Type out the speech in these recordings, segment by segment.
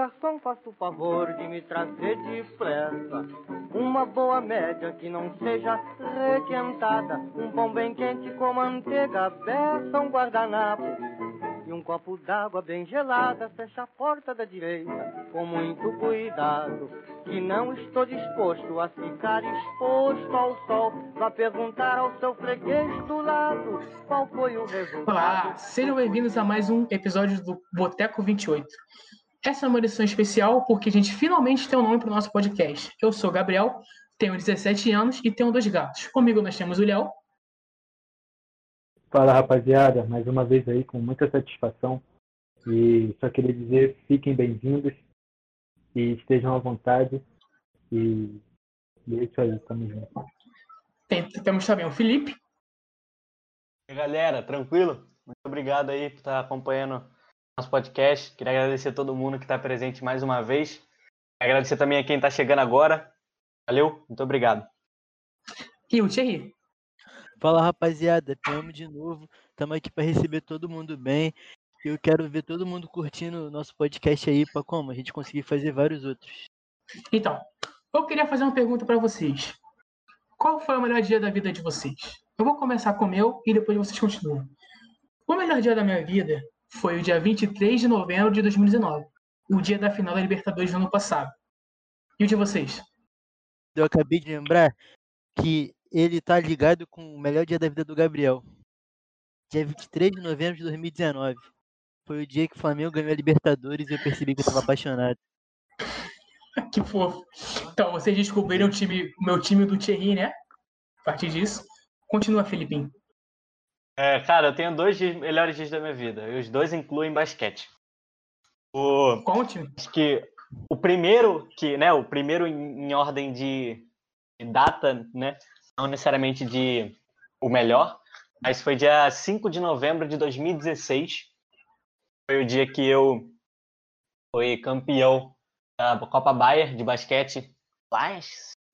garçom, faça o favor de me trazer depressa uma boa média que não seja requentada, um pão bem quente com manteiga, beça, um guardanapo e um copo d'água bem gelada. Fecha a porta da direita com muito cuidado, que não estou disposto a ficar exposto ao sol. Vá perguntar ao seu freguês do lado qual foi o resultado. Olá, sejam bem-vindos a mais um episódio do Boteco 28. Essa é uma edição especial porque a gente finalmente tem um nome para o nosso podcast. Eu sou Gabriel, tenho 17 anos e tenho dois gatos. Comigo nós temos o Léo. Fala rapaziada, mais uma vez aí com muita satisfação. E só queria dizer, fiquem bem-vindos e estejam à vontade. E, e é isso aí, tamo junto. Tem, temos também o Felipe. E galera, tranquilo? Muito obrigado aí por estar acompanhando nosso podcast. Queria agradecer a todo mundo que está presente mais uma vez. Agradecer também a quem está chegando agora. Valeu, muito obrigado. E o Thierry. Fala rapaziada, tamo de novo. Estamos aqui para receber todo mundo bem. Eu quero ver todo mundo curtindo o nosso podcast aí para como a gente conseguir fazer vários outros. Então, eu queria fazer uma pergunta para vocês. Qual foi o melhor dia da vida de vocês? Eu vou começar com o meu e depois vocês continuam. O melhor dia da minha vida foi o dia 23 de novembro de 2019, o dia da final da Libertadores do ano passado. E o de vocês? Eu acabei de lembrar que ele tá ligado com o melhor dia da vida do Gabriel. Dia 23 de novembro de 2019. Foi o dia que o Flamengo ganhou a Libertadores e eu percebi que eu tava apaixonado. que fofo. Então, vocês descobriram o, time, o meu time do Thierry, né? A partir disso. Continua, Felipinho. É, cara, eu tenho dois dias, melhores dias da minha vida. E os dois incluem basquete. O, Conte. Acho que o primeiro, que, né, o primeiro em, em ordem de, de data, né? não necessariamente de o melhor, mas foi dia 5 de novembro de 2016. Foi o dia que eu fui campeão da Copa Bayer de basquete lá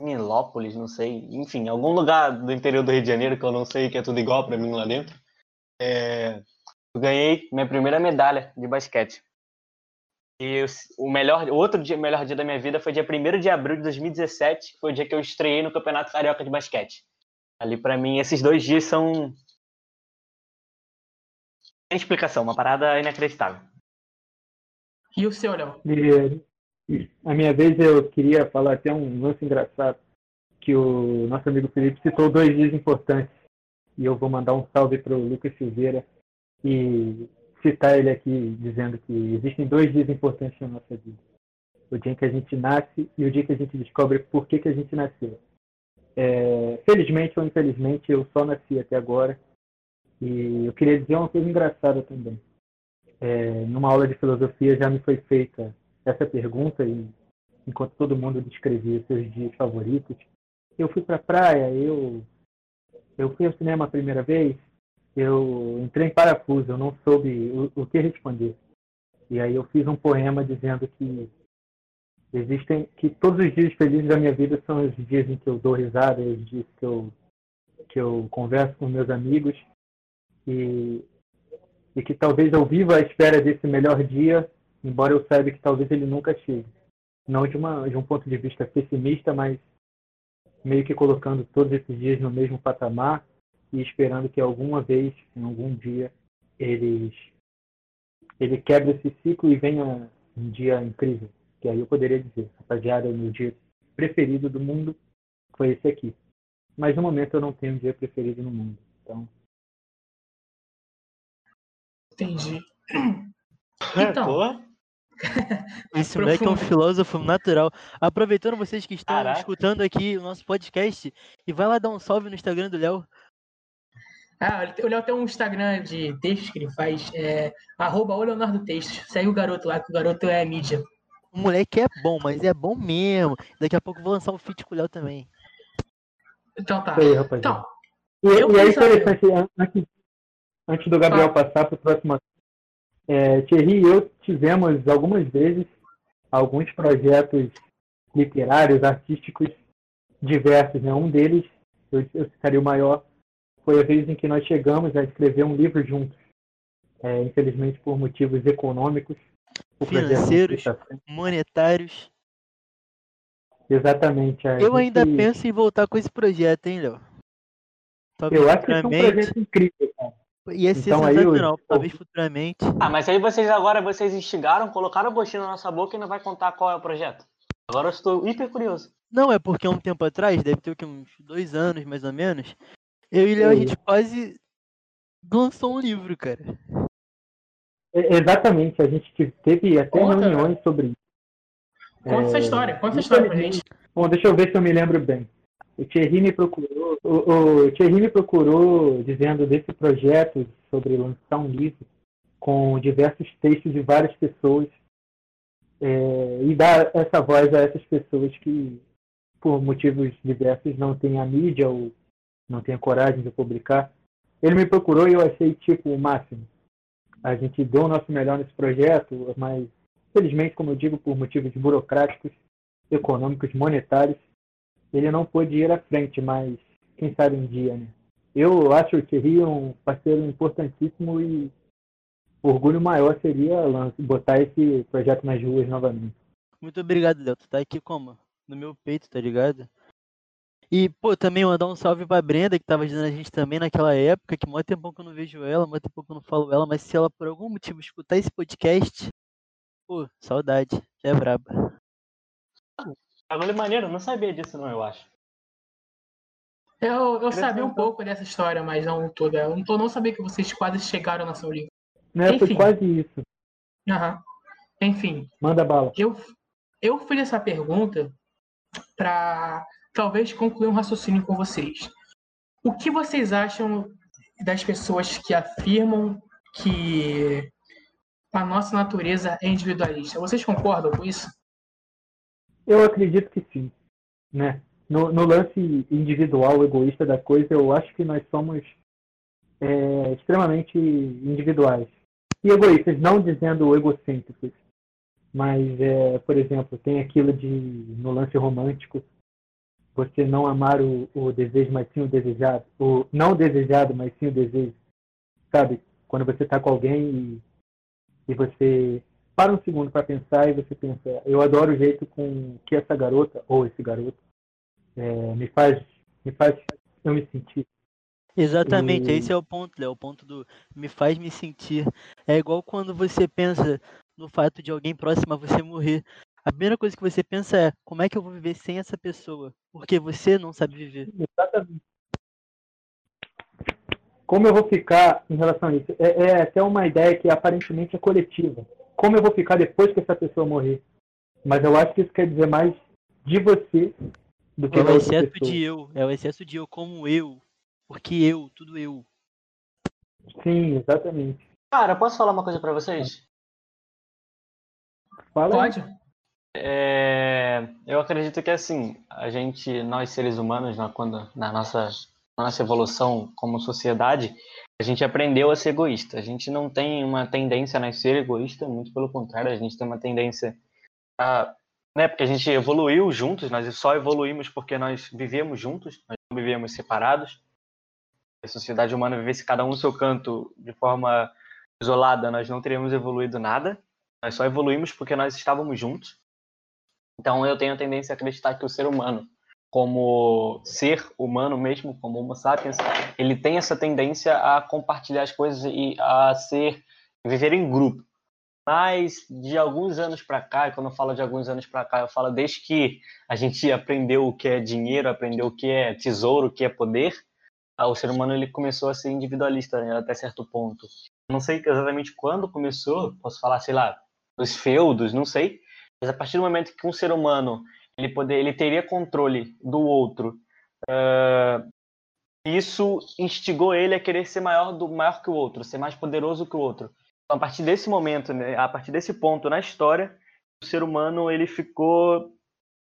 em Milópolis, não sei, enfim, algum lugar do interior do Rio de Janeiro que eu não sei, que é tudo igual para mim lá dentro. É, eu ganhei minha primeira medalha de basquete. E o melhor, outro dia, melhor dia da minha vida foi dia 1 de abril de 2017, foi o dia que eu estreiei no Campeonato Carioca de Basquete. Ali, para mim, esses dois dias são. Sem explicação, uma parada inacreditável. E o seu, Léo? A minha vez eu queria falar até um lance engraçado, que o nosso amigo Felipe citou dois dias importantes. E eu vou mandar um salve para o Lucas Silveira. E citar ele aqui dizendo que existem dois dias importantes na nossa vida. O dia em que a gente nasce e o dia que a gente descobre por que, que a gente nasceu. É, felizmente ou infelizmente, eu só nasci até agora. E eu queria dizer uma coisa engraçada também. É, numa aula de filosofia já me foi feita essa pergunta e enquanto todo mundo descrevia seus dias favoritos, eu fui para a praia, eu eu fui ao cinema a primeira vez, eu entrei em parafuso, eu não soube o, o, que responder. E aí eu fiz um poema dizendo que existem, que todos os dias felizes da minha vida são os dias em que eu dou risada, os dias que eu que eu converso com meus amigos e e que talvez eu viva à espera desse melhor dia, embora eu saiba que talvez ele nunca chegue. Não de uma de um ponto de vista pessimista, mas meio que colocando todos esses dias no mesmo patamar e esperando que alguma vez, em algum dia, eles ele quebre esse ciclo e venha um dia incrível. Que aí eu poderia dizer, rapaziada, o meu dia preferido do mundo foi esse aqui. Mas no momento eu não tenho um dia preferido no mundo. Então. Entendi. Então. Esse moleque é um filósofo natural. Aproveitando vocês que estão Caraca. escutando aqui o nosso podcast, e vai lá dar um salve no Instagram do Léo. Ah, o Léo tem um Instagram de textos que ele faz, é arroba o Leonardo Textos. Segue o garoto lá, que o garoto é mídia. O moleque é bom, mas é bom mesmo. Daqui a pouco eu vou lançar um feat com o Léo também. Então tá. Aí, então, e, e aí, interessante, antes, antes do Gabriel ah. passar para o próximo é, Thierry e eu tivemos algumas vezes alguns projetos literários, artísticos diversos. Né? Um deles, eu, eu citaria o maior, foi a vez em que nós chegamos a escrever um livro juntos. É, infelizmente, por motivos econômicos, Financeiros. Monetários. Exatamente. a Eu ainda gente- penso em voltar com esse projeto, hein, Léo? Eu acho que é um projeto incrível, cara. Ia ser Então, aí, sensacional. o- Talvez futuramente. Ah, mas aí vocês agora, vocês instigaram, colocaram o gostinho na nossa boca e não vai contar qual é o projeto. Agora eu estou hiper curioso. Não, é porque há um tempo atrás, deve ter uns dois anos mais ou menos, eu e Léo, a gente quase lançou um livro, cara. É- Exatamente, a gente te- teve até Conta, reuniões sobre isso. Conta essa É, história, conta essa história pra gente. Bom, deixa eu ver se eu me lembro bem. O Thierry me procurou, o, o Thierry me procurou dizendo desse projeto sobre lançar um livro com diversos textos de várias pessoas é, e dar essa voz a essas pessoas que, por motivos diversos, não têm a mídia ou não têm a coragem de publicar. Ele me procurou e eu achei tipo o máximo. A gente deu o nosso melhor nesse projeto, mas felizmente, como eu digo, por motivos burocráticos, econômicos, monetários, ele não pôde ir à frente, mas quem sabe um dia, né? Eu acho o Thierry um parceiro importantíssimo e o orgulho maior seria botar esse projeto nas ruas novamente. Muito obrigado, Léo. Tu tá aqui como? No meu peito, tá ligado? E, pô, também mandar um salve pra Brenda, que tava ajudando a gente também naquela época, que mó tempão que eu não vejo ela, mó tempão que eu não falo ela, mas se ela por algum motivo escutar esse podcast, pô, saudade, já é braba. Agora é maneiro, eu não sabia disso não, eu acho. Eu, eu sabia um Interessante. pouco dessa história, mas não toda. Eu não, eu não sabia que vocês quase chegaram na seu livro. Né? Foi quase isso. Aham. Enfim, Manda bala. eu, eu fiz essa pergunta para talvez concluir um raciocínio com vocês. O que vocês acham das pessoas que afirmam que a nossa natureza é individualista? Vocês concordam com isso? Eu acredito que sim. Né? No, no lance individual, egoísta da coisa, eu acho que nós somos é, extremamente individuais. E egoístas, não dizendo egocêntricos. Mas, é, por exemplo, tem aquilo de, no lance romântico, você não amar o, o desejo, mas sim o desejado. O não desejado, mas sim o desejo. Sabe? Quando você está com alguém e, e você para um segundo para pensar e você pensa, eu adoro o jeito com que essa garota, ou esse garoto, é, me faz me faz eu me sentir. Exatamente, E- esse é o ponto, Léo. O ponto do me faz me sentir. É igual quando você pensa no fato de alguém próximo a você morrer. A primeira coisa que você pensa é como é que eu vou viver sem essa pessoa? Porque você não sabe viver. Exatamente. Como eu vou ficar em relação a isso? É, é até uma ideia que aparentemente é coletiva. Como eu vou ficar depois que essa pessoa morrer? Mas eu acho que isso quer dizer mais de você do que É o excesso pessoa. de eu. É o excesso de eu como eu. Porque eu, tudo eu. Sim, exatamente. Cara, posso falar uma coisa pra vocês? Fala. Pode? É, eu acredito que assim, a gente, nós seres humanos, na, quando, na nossa, na nossa evolução como sociedade, a gente aprendeu a ser egoísta. A gente não tem uma tendência a nascer egoísta, muito pelo contrário, a gente tem uma tendência a. Né, porque a gente evoluiu juntos, nós só evoluímos porque nós vivemos juntos, nós não vivemos separados. Se a sociedade humana vivesse cada um no seu canto de forma isolada, nós não teríamos evoluído nada. Nós só evoluímos porque nós estávamos juntos. Então eu tenho a tendência a acreditar que o ser humano, como ser humano mesmo, como Homo sapiens, ele tem essa tendência a compartilhar as coisas e a ser viver em grupo. Mas de alguns anos para cá, quando eu falo de alguns anos para cá, eu falo desde que a gente aprendeu o que é dinheiro, aprendeu o que é tesouro, o que é poder, ah, o ser humano ele começou a ser individualista né, até certo ponto. Não sei exatamente quando começou, posso falar, sei lá, os feudos, não sei, mas a partir do momento que um ser humano ele poder, ele teria controle do outro, ah, isso instigou ele a querer ser maior do maior que o outro, ser mais poderoso que o outro. Então, a partir desse momento, né, a partir desse ponto na história, o ser humano ele ficou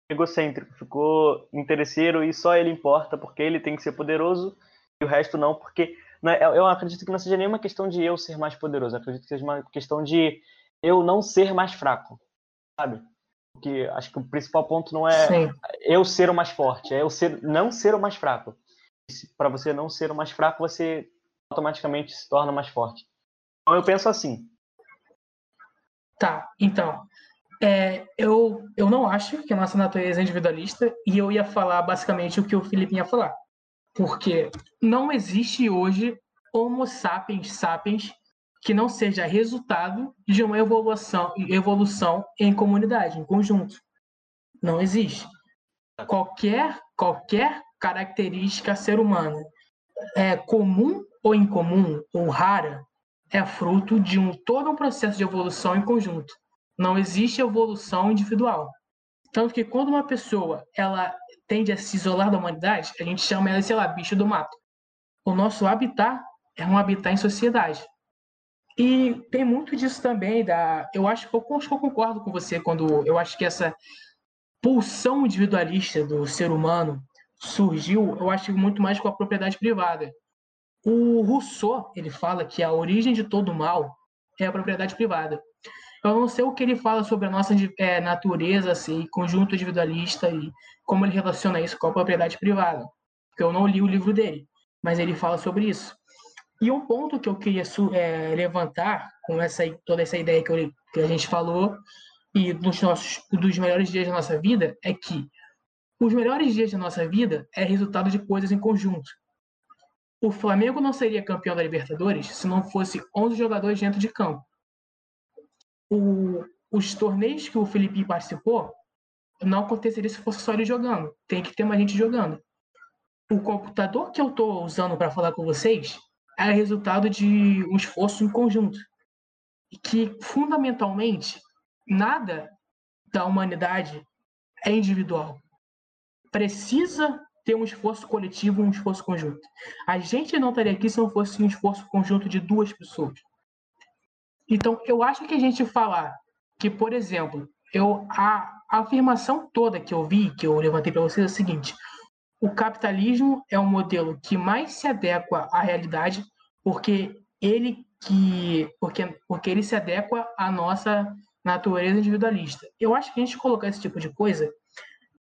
egocêntrico, ficou interesseiro e só ele importa porque ele tem que ser poderoso e o resto não, porque né, eu acredito que não seja nenhuma questão de eu ser mais poderoso, acredito que seja uma questão de eu não ser mais fraco, sabe? Porque acho que o principal ponto não é Sim. eu ser o mais forte, é eu ser, não ser o mais fraco. Para você não ser o mais fraco, você automaticamente se torna mais forte. Então eu penso assim. Tá, então, é, eu, eu não acho que a nossa natureza é individualista e eu ia falar basicamente o que o Felipe ia falar. Porque não existe hoje Homo sapiens sapiens que não seja resultado de uma evolução, evolução em comunidade, em conjunto. Não existe. Qualquer, qualquer característica ser humana é comum ou incomum ou rara é fruto de um todo um processo de evolução em conjunto. Não existe evolução individual. Tanto que quando uma pessoa ela tende a se isolar da humanidade, a gente chama ela, sei lá, bicho do mato. O nosso habitat é um habitat em sociedade. E tem muito disso também da. Eu acho que eu, eu concordo com você quando eu acho que essa pulsão individualista do ser humano surgiu, eu acho muito mais com a propriedade privada. O Rousseau, ele fala que a origem de todo mal é a propriedade privada. Eu não sei o que ele fala sobre a nossa é, natureza, assim, conjunto individualista e como ele relaciona isso com a propriedade privada. Porque eu não li o livro dele, mas ele fala sobre isso. E um ponto que eu queria é, levantar com essa, toda essa ideia que, eu, que a gente falou e dos nossos dos melhores dias da nossa vida é que os melhores dias da nossa vida é resultado de coisas em conjunto. O Flamengo não seria campeão da Libertadores se não fosse 11 jogadores dentro de campo. O, os torneios que o Felipe participou não aconteceria se fosse só ele jogando. Tem que ter mais gente jogando. O computador que eu estou usando para falar com vocês é resultado de um esforço em conjunto. E que, fundamentalmente, nada da humanidade é individual. Precisa ter um esforço coletivo, um esforço conjunto. A gente não estaria aqui se não fosse um esforço conjunto de duas pessoas. Então, eu acho que a gente falar que, por exemplo, eu a, a afirmação toda que eu vi, que eu levantei para vocês é a seguinte: o capitalismo é o modelo que mais se adequa à realidade, porque ele que porque, porque ele se adequa à nossa natureza individualista. Eu acho que a gente colocar esse tipo de coisa,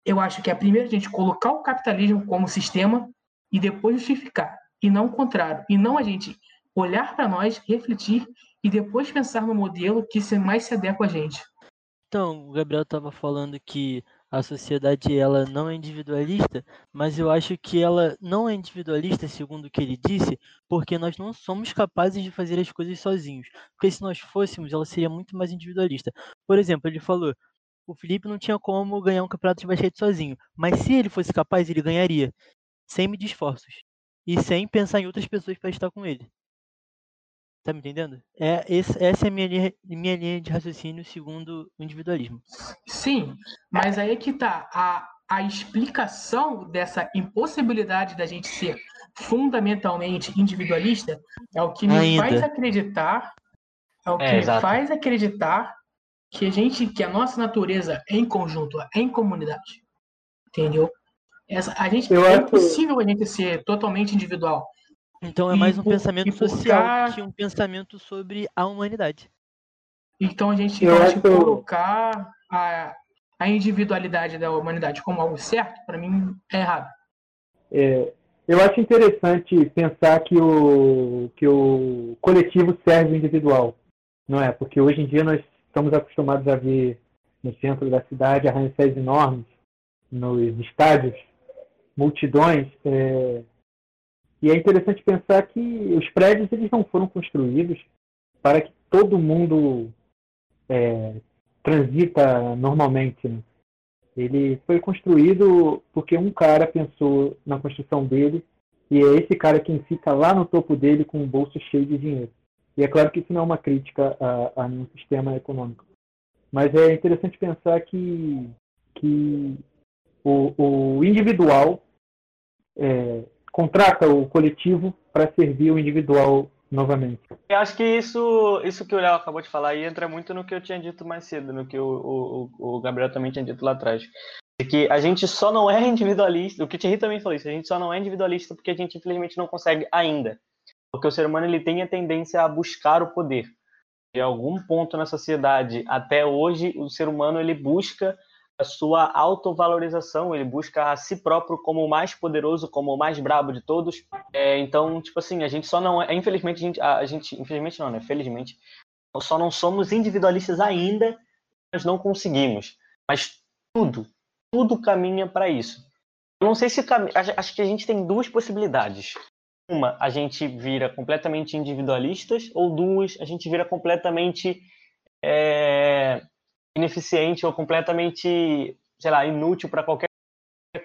eu acho que é primeiro a gente colocar o capitalismo como sistema e depois justificar, e não o contrário, e não a gente olhar para nós, refletir e depois pensar no modelo que mais se adequa a gente. Então, o Gabriel estava falando que a sociedade ela não é individualista, mas eu acho que ela não é individualista, segundo o que ele disse, porque nós não somos capazes de fazer as coisas sozinhos. Porque se nós fôssemos, ela seria muito mais individualista. Por exemplo, ele falou: o Felipe não tinha como ganhar um campeonato de basquete sozinho, mas se ele fosse capaz, ele ganharia, sem medir esforços e sem pensar em outras pessoas para estar com ele. Tá me entendendo? É, esse, essa é a minha linha, minha linha de raciocínio segundo o individualismo. Sim, mas aí é que tá. A, a explicação dessa impossibilidade da gente ser fundamentalmente individualista é o que me Ainda. faz acreditar. É o que é, me faz acreditar que a gente, que a nossa natureza é em conjunto, é em comunidade. Entendeu? Essa, a gente, Eu é acho... impossível a gente ser totalmente individual. Então é mais um por, pensamento social que um pensamento sobre a humanidade. Então a gente eu acho... colocar a, a individualidade da humanidade como algo certo, para mim é errado. É, eu acho interessante pensar que o, que o coletivo serve o individual, não é? Porque hoje em dia nós estamos acostumados a ver no centro da cidade arranha-céus enormes, nos estádios, multidões. É, e é interessante pensar que os prédios eles não foram construídos para que todo mundo é, transita normalmente. Né? Ele foi construído porque um cara pensou na construção dele e é esse cara quem fica lá no topo dele com o bolso cheio de dinheiro. E é claro que isso não é uma crítica a, a um sistema econômico. Mas é interessante pensar que, que o, o individual é, contrata o coletivo para servir o individual novamente. Eu acho que isso, isso que o Léo acabou de falar aí entra muito no que eu tinha dito mais cedo, no que o, o, o Gabriel também tinha dito lá atrás. Que a gente só não é individualista, o que o Thierry também falou isso, a gente só não é individualista porque a gente infelizmente não consegue ainda. Porque o ser humano ele tem a tendência a buscar o poder. Em algum ponto na sociedade, até hoje, o ser humano ele busca a sua autovalorização, ele busca a si próprio como o mais poderoso, como o mais brabo de todos. É, então, tipo assim, a gente só não é, infelizmente, a gente, a gente, infelizmente não, né? Felizmente, só não somos individualistas ainda, nós não conseguimos. Mas tudo, tudo caminha para isso. Eu não sei se acho que a gente tem duas possibilidades. Uma, a gente vira completamente individualistas, ou duas, a gente vira completamente é, ineficiente ou completamente, sei lá, inútil para qualquer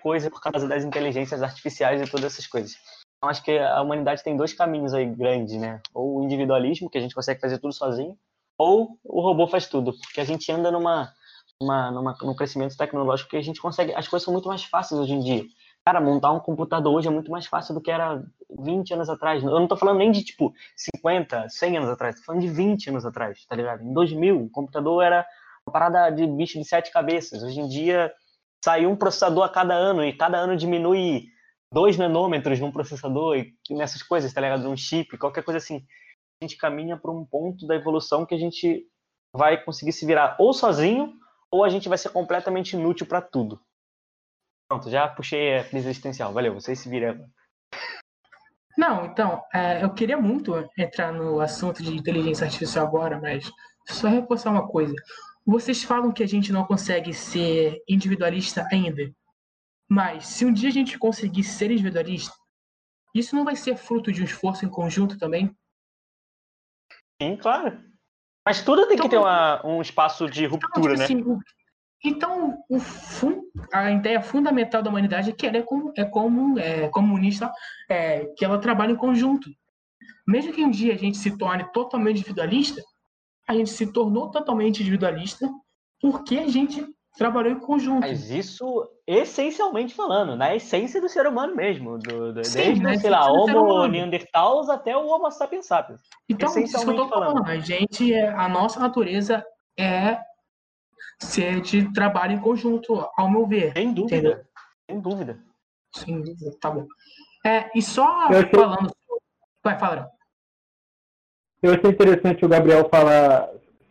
coisa por causa das inteligências artificiais e todas essas coisas. Então, acho que a humanidade tem dois caminhos aí grandes, né? Ou o individualismo, que a gente consegue fazer tudo sozinho, ou o robô faz tudo, porque a gente anda numa, numa, numa, num crescimento tecnológico que a gente consegue. As coisas são muito mais fáceis hoje em dia. Cara, montar um computador hoje é muito mais fácil do que era 20 anos atrás. Eu não tô falando nem de, tipo, 50, 100 anos atrás. Tô falando de 20 anos atrás, tá ligado? Em 2000, o computador era uma parada de bicho de sete cabeças. Hoje em dia, sai um processador a cada ano e cada ano diminui 2 nanômetros num processador e nessas coisas, tá ligado? Num chip, qualquer coisa assim. A gente caminha para um ponto da evolução que a gente vai conseguir se virar ou sozinho ou a gente vai ser completamente inútil para tudo. Pronto, já puxei a crise existencial. Valeu, vocês se viram. Não, então, é, eu queria muito entrar no assunto de inteligência artificial agora, mas só reforçar uma coisa. Vocês falam que a gente não consegue ser individualista ainda, mas se um dia a gente conseguir ser individualista, isso não vai ser fruto de um esforço em conjunto também? Sim, claro. Mas tudo tem então, que ter uma, um espaço de ruptura, então, tipo né? Assim, então, o a ideia fundamental da humanidade é que ela é, como, é, como, é comunista, é, que ela trabalha em conjunto. Mesmo que um dia a gente se torne totalmente individualista, a gente se tornou totalmente individualista porque a gente trabalhou em conjunto. Mas isso, essencialmente falando, na essência do ser humano mesmo. Do, do, Sim, desde, sei lá, Homo neanderthals até o Homo sapiens sapiens. Então, essencialmente isso que eu tô falando. falando. A gente, é, a nossa natureza é ser de trabalho em conjunto, ao meu ver. Sem dúvida. Entendeu? Sem dúvida. Sem dúvida, tá bom. É, e só eu falando. Achei... Vai, fala. Eu achei interessante o Gabriel falar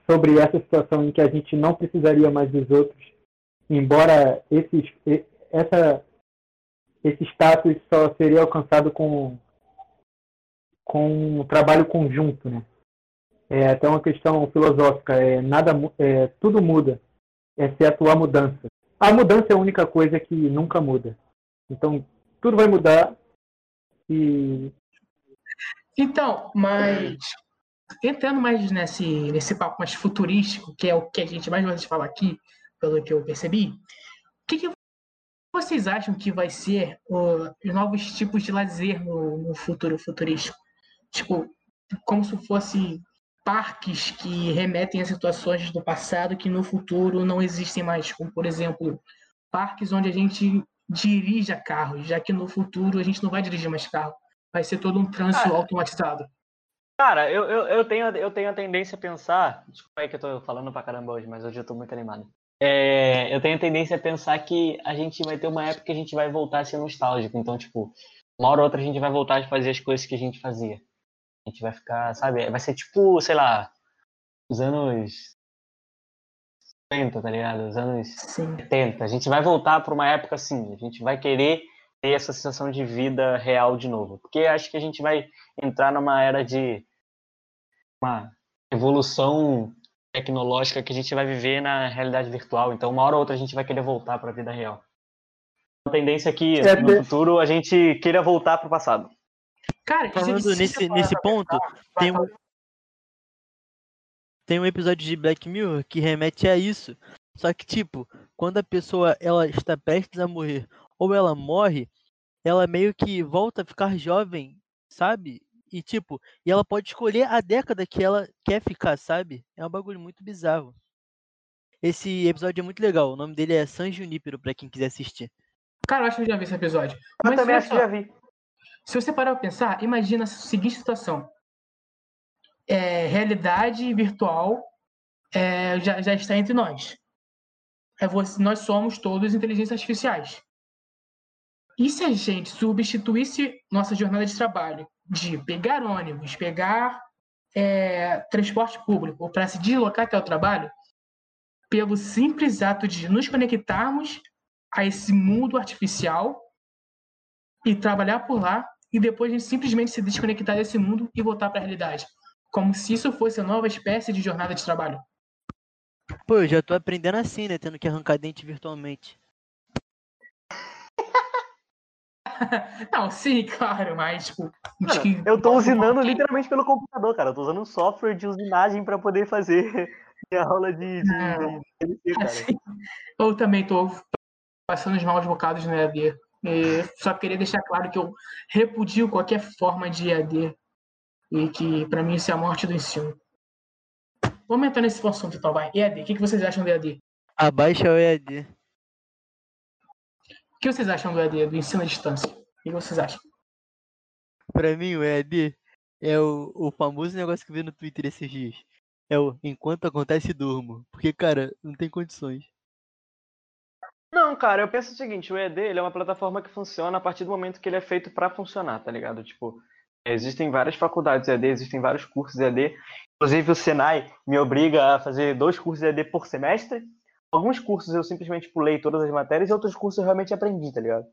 sobre essa situação em que a gente não precisaria mais dos outros, embora esse, essa, esse status só seria alcançado com, com um trabalho conjunto, né? É até uma questão filosófica, é, nada, é, tudo muda exceto a mudança. A mudança é a única coisa que nunca muda. Então, tudo vai mudar e. Então, mas. Entrando mais nesse, nesse papo mais futurístico, que é o que a gente mais gosta de falar aqui, pelo que eu percebi, o que, que vocês acham que vai ser os novos tipos de lazer no, no futuro futurístico? Tipo, como se fosse parques que remetem a situações do passado que no futuro não existem mais, como por exemplo, parques onde a gente dirija carros, já que no futuro a gente não vai dirigir mais carro, vai ser todo um trânsito cara, automatizado. Cara, eu, eu, eu, tenho, eu tenho a tendência a pensar, desculpa aí que eu tô falando pra caramba hoje, mas hoje eu tô muito animado. É, eu tenho a tendência a pensar que a gente vai ter uma época que a gente vai voltar a ser nostálgico, então, tipo, uma hora ou outra a gente vai voltar a fazer as coisas que a gente fazia. A gente vai ficar, sabe? Vai ser tipo, sei lá, os anos 50, tá ligado? Os anos Sim. 70. A gente vai voltar para uma época assim. A gente vai querer ter essa sensação de vida real de novo. Porque acho que a gente vai entrar numa era de uma evolução tecnológica que a gente vai viver na realidade virtual. Então, uma hora ou outra a gente vai querer voltar para a vida real. A tendência é que no futuro a gente queira voltar para o passado. Cara, falando nesse, nesse ponto, tem um, tem um episódio de Black Mirror que remete a isso. Só que, tipo, quando a pessoa ela está prestes a morrer ou ela morre, ela meio que volta a ficar jovem, sabe? E, tipo, e ela pode escolher a década que ela quer ficar, sabe? É um bagulho muito bizarro. Esse episódio é muito legal. O nome dele é San Junípero, pra quem quiser assistir. Cara, eu acho que eu já vi esse episódio. Eu Mas também acho que já vi. Se você parar para pensar, imagina a seguinte situação: é, realidade virtual é, já, já está entre nós. É você, nós somos todos inteligências artificiais. E se a gente substituísse nossa jornada de trabalho de pegar ônibus, pegar é, transporte público para se deslocar até o trabalho, pelo simples ato de nos conectarmos a esse mundo artificial e trabalhar por lá e depois a gente simplesmente se desconectar desse mundo e voltar para a realidade. como se isso fosse a nova espécie de jornada de trabalho. Pô, eu já tô aprendendo assim, né? Tendo que arrancar dente virtualmente. Não, sim, claro, mas tipo. Mano, que- eu tô usinando literalmente pelo computador, cara. Eu tô usando um software de usinagem pra poder fazer minha aula de, de, de. Assim, eu também tô passando os maus bocados no EAD. E só queria deixar claro que eu repudio qualquer forma de EAD e que pra mim isso é a morte do ensino. Vamos entrar nesse assunto então, vai. EAD, o que que vocês acham do EAD? Abaixa o EAD. O que vocês acham do EAD, do ensino à distância? O que vocês acham? Pra mim, o EAD é o, o famoso negócio que eu vi no Twitter esses dias. É o enquanto acontece, durmo. Porque, cara, não tem condições. Não, cara, eu penso o seguinte, o EAD ele é uma plataforma que funciona a partir do momento que ele é feito pra funcionar, tá ligado? Tipo, existem várias faculdades EAD, existem vários cursos EAD. Inclusive o Senai me obriga a fazer dois cursos EAD por semestre. Alguns cursos eu simplesmente pulei todas as matérias e outros cursos eu realmente aprendi, tá ligado?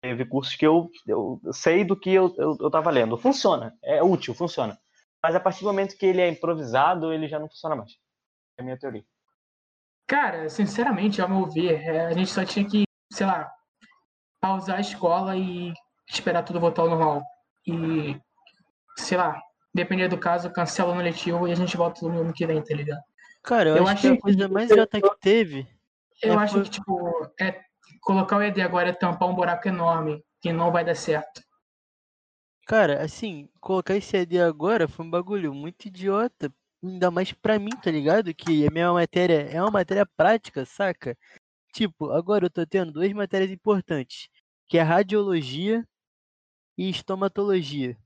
Teve cursos que eu, eu sei do que eu, eu, eu tava lendo. Funciona, é útil, funciona. Mas a partir do momento que ele é improvisado, ele já não funciona mais. É a minha teoria. Cara, sinceramente, ao meu ver, é, a gente só tinha que, sei lá, pausar a escola e esperar tudo voltar ao normal. E, sei lá, dependendo do caso, cancela no letivo e a gente volta no ano que vem, tá ligado? Cara, eu, Eu acho que a coisa mais idiota que teve. Eu É, acho foi- que, tipo, é, colocar o ED agora é tampar um buraco enorme, que não vai dar certo. Cara, assim, colocar esse EAD agora foi um bagulho muito idiota. Ainda mais pra mim, tá ligado? Que a minha matéria é uma matéria prática, saca? Tipo, agora eu tô tendo duas matérias importantes, que é radiologia e estomatologia.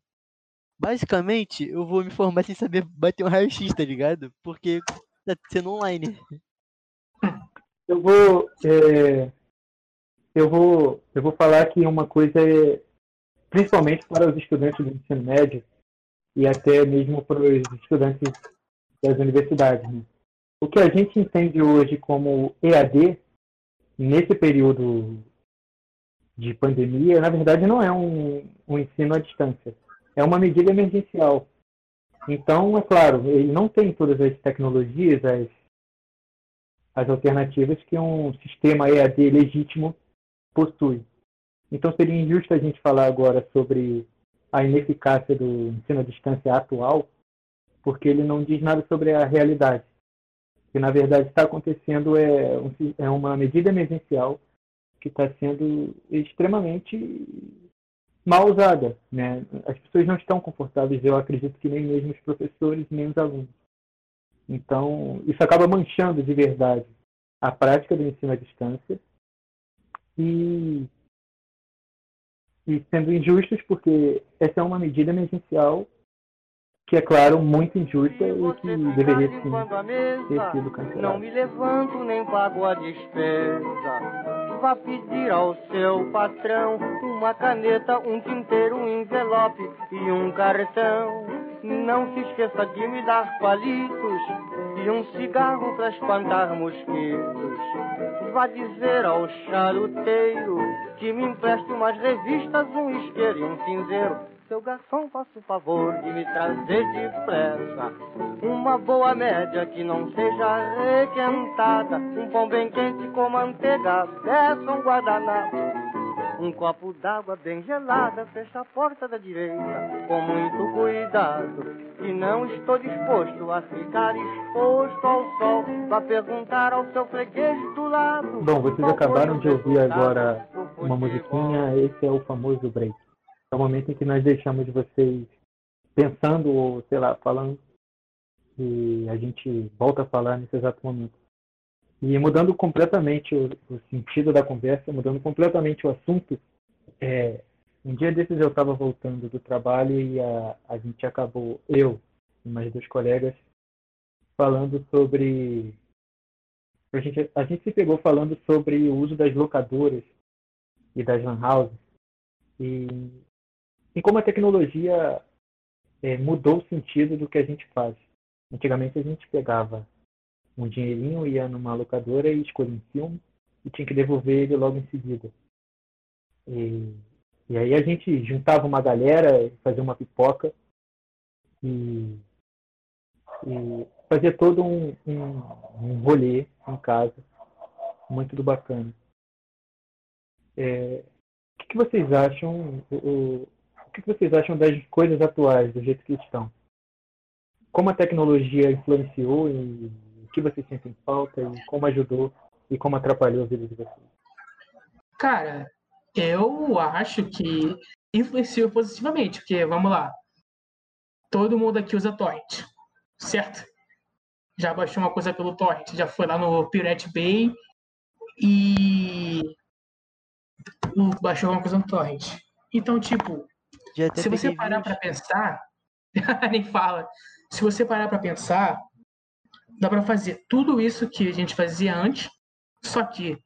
Basicamente, eu vou me formar sem saber bater um raio-x, tá ligado? Porque tá sendo online. Eu vou, é, eu vou, eu vou falar que uma coisa é, principalmente para os estudantes do ensino médio e até mesmo para os estudantes das universidades. né? O que a gente entende hoje como EAD nesse período de pandemia, na verdade, não é um, um ensino à distância, é uma medida emergencial. Então, é claro, ele não tem todas as tecnologias, as as alternativas que um sistema EAD legítimo possui. Então seria injusto a gente falar agora sobre a ineficácia do ensino à distância atual, porque ele não diz nada sobre a realidade. O que na verdade está acontecendo é, um, é uma medida emergencial que está sendo extremamente mal usada. Né? As pessoas não estão confortáveis, eu acredito que nem mesmo os professores, nem os alunos. Então, isso acaba manchando de verdade a prática do ensino à distância e, e sendo injustos, porque essa é uma medida emergencial que é, claro, muito injusta e que deveria sim ter sido não cancelada. me levanto nem pago a despesa. Vá pedir ao seu patrão uma caneta, um tinteiro, um envelope e um cartão. Não se esqueça de me dar palitos e um cigarro para espantar mosquitos. Vá dizer ao charuteiro que me empreste umas revistas, um isqueiro e um cinzeiro. Seu garçom, faça o favor de me trazer depressa uma boa média que não seja requentada, um pão bem quente com manteiga, peça um guardanapo, um copo d'água bem gelada, fecha a porta da direita com muito cuidado. E não estou disposto a ficar exposto ao sol, vá perguntar ao seu freguês do lado. Bom, vocês acabaram de ouvir agora uma musiquinha, esse é o famoso break. É o momento em que nós deixamos vocês pensando ou, sei lá, falando e a gente volta a falar nesse exato momento. E mudando completamente o, o sentido da conversa, mudando completamente o assunto, é, um dia desses eu estava voltando do trabalho e a, a gente acabou, eu e mais dois colegas, falando sobre. A gente, a gente se pegou falando sobre o uso das locadoras e das lan houses e, e como a tecnologia é, mudou o sentido do que a gente faz. Antigamente a gente pegava um dinheirinho, ia numa locadora e escolhia um filme e tinha que devolver ele logo em seguida. E, e aí a gente juntava uma galera, fazia uma pipoca e, E fazia todo um, um, um rolê em casa, muito do bacana. É, o que, que vocês acham? O, que, vocês acham das coisas atuais, do jeito que estão? Como a tecnologia influenciou e o que vocês sentem falta e como ajudou e como atrapalhou a vida de vocês? Cara, eu acho que influenciou positivamente, porque vamos lá. Todo mundo aqui usa torrent, certo? Já baixou uma coisa pelo torrent, já foi lá no Pirate Bay e baixou uma coisa no torrent. Então, tipo, se você parar para pensar, nem fala. Se você parar para pensar, dá para fazer tudo isso que a gente fazia antes, só que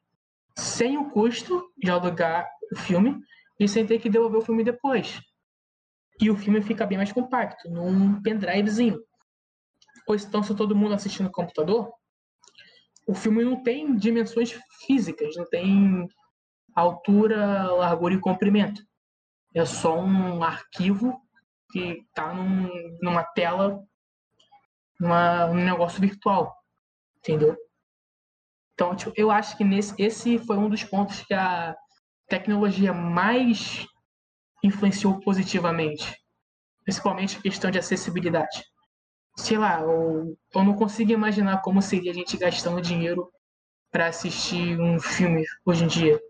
sem o custo de alugar o filme e sem ter que devolver o filme depois. E o filme fica bem mais compacto, num pendrivezinho. Ou então, se todo mundo assistir no computador, o filme não tem dimensões físicas, não tem altura, largura e comprimento. É só um arquivo que está num, numa tela, numa, num negócio virtual, entendeu? Então, tipo, eu acho que nesse, esse foi um dos pontos que a tecnologia mais influenciou positivamente, principalmente a questão de acessibilidade. Sei lá, eu, eu não consigo imaginar como seria a gente gastando dinheiro para assistir um filme hoje em dia,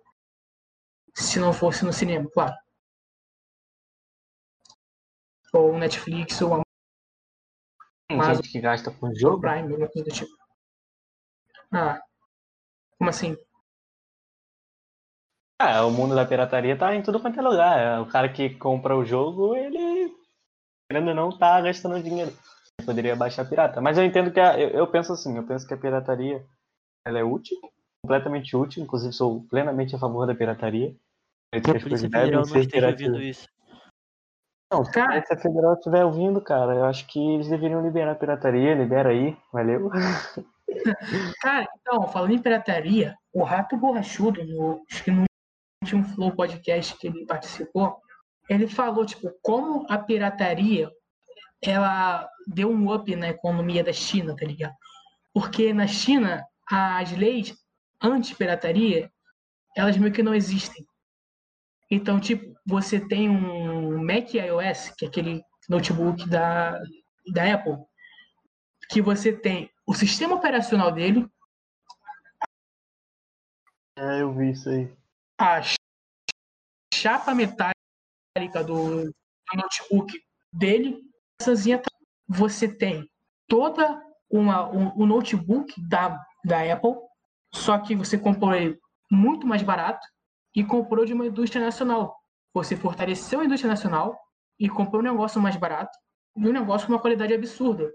se não fosse no cinema, claro. Ou Netflix, ou Tem gente que gasta com jogo? Prime, alguma coisa do tipo. Ah, como assim? É, o mundo da pirataria tá em tudo quanto é lugar. É, o cara que compra o jogo, ele, querendo ou não, tá gastando dinheiro. Ele poderia baixar pirata. Mas eu entendo que a, eu, eu, penso assim, eu penso que a pirataria ela é útil, completamente útil, inclusive sou plenamente a favor da pirataria. A Polícia Federal não esteja ouvindo isso. Não, se a Federal estiver ouvindo, cara, eu acho que eles deveriam liberar a pirataria, libera aí, valeu. Cara, então, falando em pirataria, o Rato Borrachudo, no, acho que no último Flow podcast que ele participou, ele falou, tipo, como a pirataria ela deu um up na economia da China, tá ligado? Porque na China, as leis anti-pirataria, elas meio que não existem. Então, tipo, você tem um Mac iOS, que é aquele notebook da, da Apple, que você tem o sistema operacional dele. É, eu vi isso aí. A chapa metálica do, do notebook dele. Tá, você tem toda uma, um, um notebook da, da Apple, só que você comprou ele muito mais barato e comprou de uma indústria nacional. Você fortaleceu a indústria nacional e comprou um negócio mais barato e um negócio com uma qualidade absurda.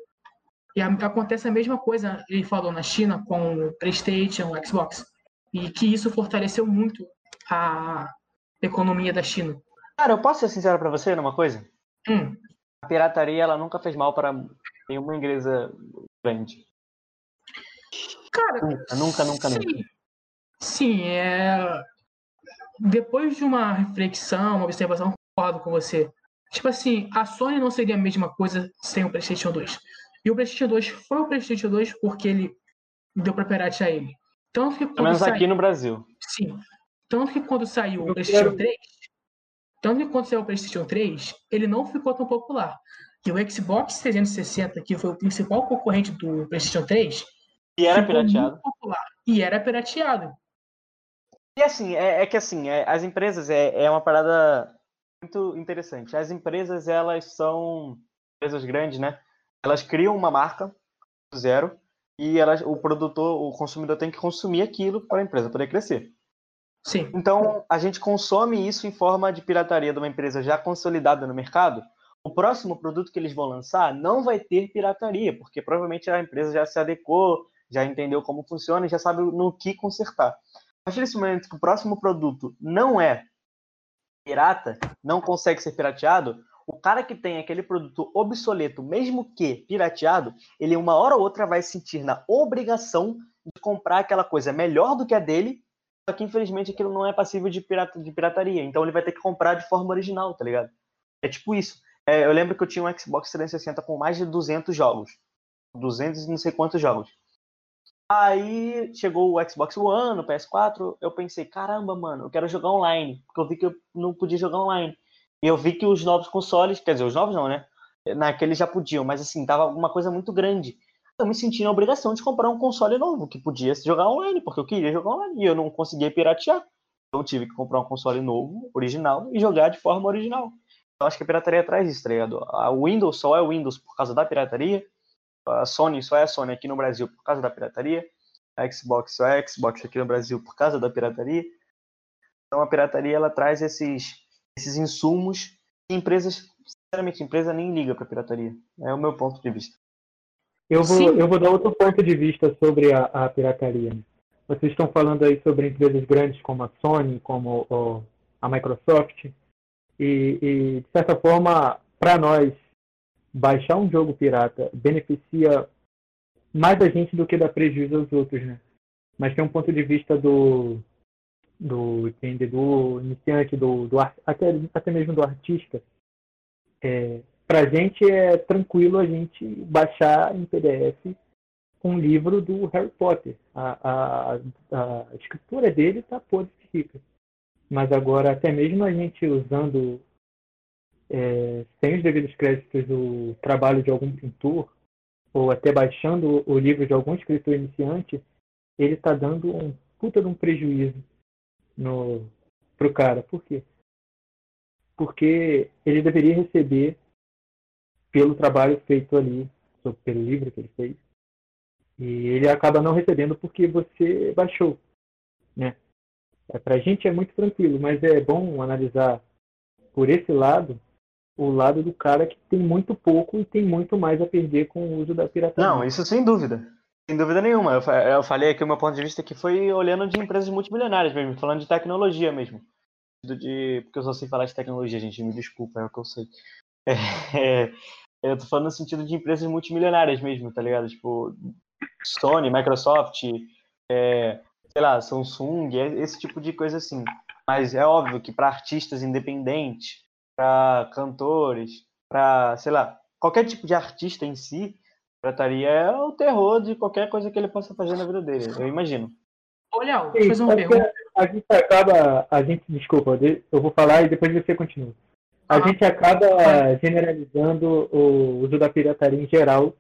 E acontece a mesma coisa, ele falou, na China com o PlayStation, o Xbox. E que isso fortaleceu muito a economia da China. Cara, eu posso ser sincero para você numa coisa? Hum. A pirataria ela nunca fez mal para nenhuma empresa grande. Cara, nunca, nunca, nunca. Sim, nunca. sim é... depois de uma reflexão, uma observação, concordo com você. Tipo assim, a Sony não seria a mesma coisa sem o PlayStation 2. E o PlayStation 2 foi o PlayStation 2 porque ele deu para piratear ele. Tanto que Pelo menos saiu... aqui no Brasil. Sim. Tanto que quando saiu o PlayStation 3, tanto que quando saiu o PlayStation 3, ele não ficou tão popular. E o Xbox 360, que foi o principal concorrente do PlayStation 3, e era pirateado. Popular, e era pirateado. E assim, é, é que assim, é, as empresas é, é uma parada muito interessante. As empresas, elas são empresas grandes, né? elas criam uma marca do zero e elas, o produtor, o consumidor tem que consumir aquilo para a empresa poder crescer. Sim. Então, a gente consome isso em forma de pirataria de uma empresa já consolidada no mercado. O próximo produto que eles vão lançar não vai ter pirataria, porque provavelmente a empresa já se adequou, já entendeu como funciona e já sabe no que consertar. Partir desse momento que o próximo produto não é pirata, não consegue ser pirateado, o cara que tem aquele produto obsoleto, mesmo que pirateado, ele uma hora ou outra vai sentir na obrigação de comprar aquela coisa melhor do que a dele, só que infelizmente aquilo não é passível de, pirata, de pirataria. Então ele vai ter que comprar de forma original, tá ligado? É tipo isso. É, eu lembro que eu tinha um Xbox 360 com mais de 200 jogos. 200 e não sei quantos jogos. Aí chegou o Xbox One, o PS4, eu pensei, caramba, mano, eu quero jogar online, porque eu vi que eu não podia jogar online. E eu vi que os novos consoles, quer dizer, os novos não, né? Naqueles já podiam, mas assim, tava uma coisa muito grande. Eu me senti na obrigação de comprar um console novo, que podia jogar online, porque eu queria jogar online, e eu não conseguia piratear. Então tive que comprar um console novo, original, e jogar de forma original. Eu acho que a pirataria traz isso, tá ligado? A Windows só é Windows por causa da pirataria, a Sony só é a Sony aqui no Brasil por causa da pirataria, a Xbox só é a Xbox aqui no Brasil por causa da pirataria. Então a pirataria ela traz esses, esses insumos que empresas, sinceramente, a empresa nem liga para pirataria. É o meu ponto de vista. Eu vou, eu vou dar outro ponto de vista sobre a, a pirataria. Vocês estão falando aí sobre empresas grandes como a Sony, como o, a Microsoft, e, e de certa forma, para nós, baixar um jogo pirata beneficia mais a gente do que dá prejuízo aos outros, né? Mas tem um ponto de vista do do empreendedor iniciante, do, do até, até mesmo do artista. É, para a gente é tranquilo a gente baixar em PDF um livro do Harry Potter. A, a, a escritura dele está podre rica. Mas agora, até mesmo a gente usando é, sem os devidos créditos do trabalho de algum pintor, ou até baixando o livro de algum escritor iniciante, ele está dando um puta de um prejuízo no, pro cara. Por quê? Porque ele deveria receber pelo trabalho feito ali, pelo livro que ele fez, e ele acaba não recebendo porque você baixou, né? É, Para a gente é muito tranquilo, mas é bom analisar por esse lado o lado do cara que tem muito pouco e tem muito mais a perder com o uso da pirataria. Não, isso sem dúvida. Sem dúvida nenhuma. Eu, eu falei aqui o meu ponto de vista que foi olhando de empresas multimilionárias mesmo, falando de tecnologia mesmo. De, porque eu só sei falar de tecnologia, gente, me desculpa, é o que eu sei. É, eu tô falando no sentido de empresas multimilionárias mesmo, tá ligado? Tipo, Sony, Microsoft, é, sei lá, Samsung, esse tipo de coisa assim. Mas é óbvio que para artistas independentes, para cantores, para, sei lá, qualquer tipo de artista em si, pirataria é o terror de qualquer coisa que ele possa fazer na vida dele, eu imagino. Olha, deixa eu fazer uma pergunta. A gente acaba, a gente, desculpa, eu vou falar e depois você continua. A ah. gente acaba generalizando o uso da pirataria em geral,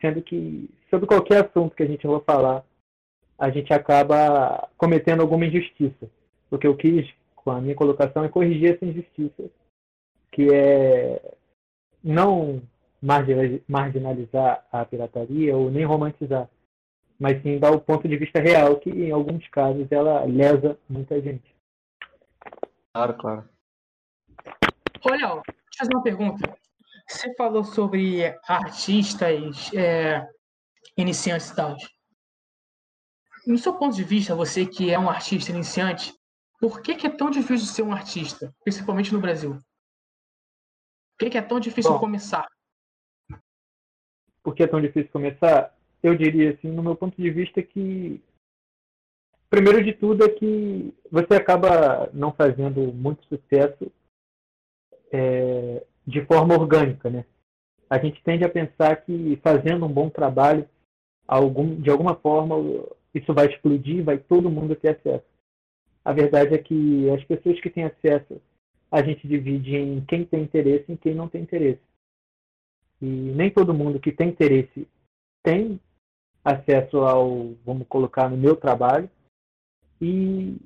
sendo que sobre qualquer assunto que a gente for falar, a gente acaba cometendo alguma injustiça. O que eu quis com a minha colocação é corrigir essa injustiça que é não marginalizar a pirataria ou nem romantizar, mas sim dar o ponto de vista real que em alguns casos ela lesa muita gente. Claro, claro. Olha, deixa eu fazer uma pergunta. Você falou sobre artistas é, iniciantes e tal. No seu ponto de vista, você que é um artista iniciante, por que, que é tão difícil ser um artista, principalmente no Brasil? Por que, é tão difícil Bom, começar? Por que é tão difícil começar? Eu diria assim, no meu ponto de vista, que primeiro de tudo é que você acaba não fazendo muito sucesso é, de forma orgânica, né? A gente tende a pensar que fazendo um bom trabalho, algum, de alguma forma, isso vai explodir, vai todo mundo ter acesso. A verdade é que as pessoas que têm acesso a gente divide em quem tem interesse e quem não tem interesse. E nem todo mundo que tem interesse tem acesso ao, vamos colocar, no meu trabalho. E,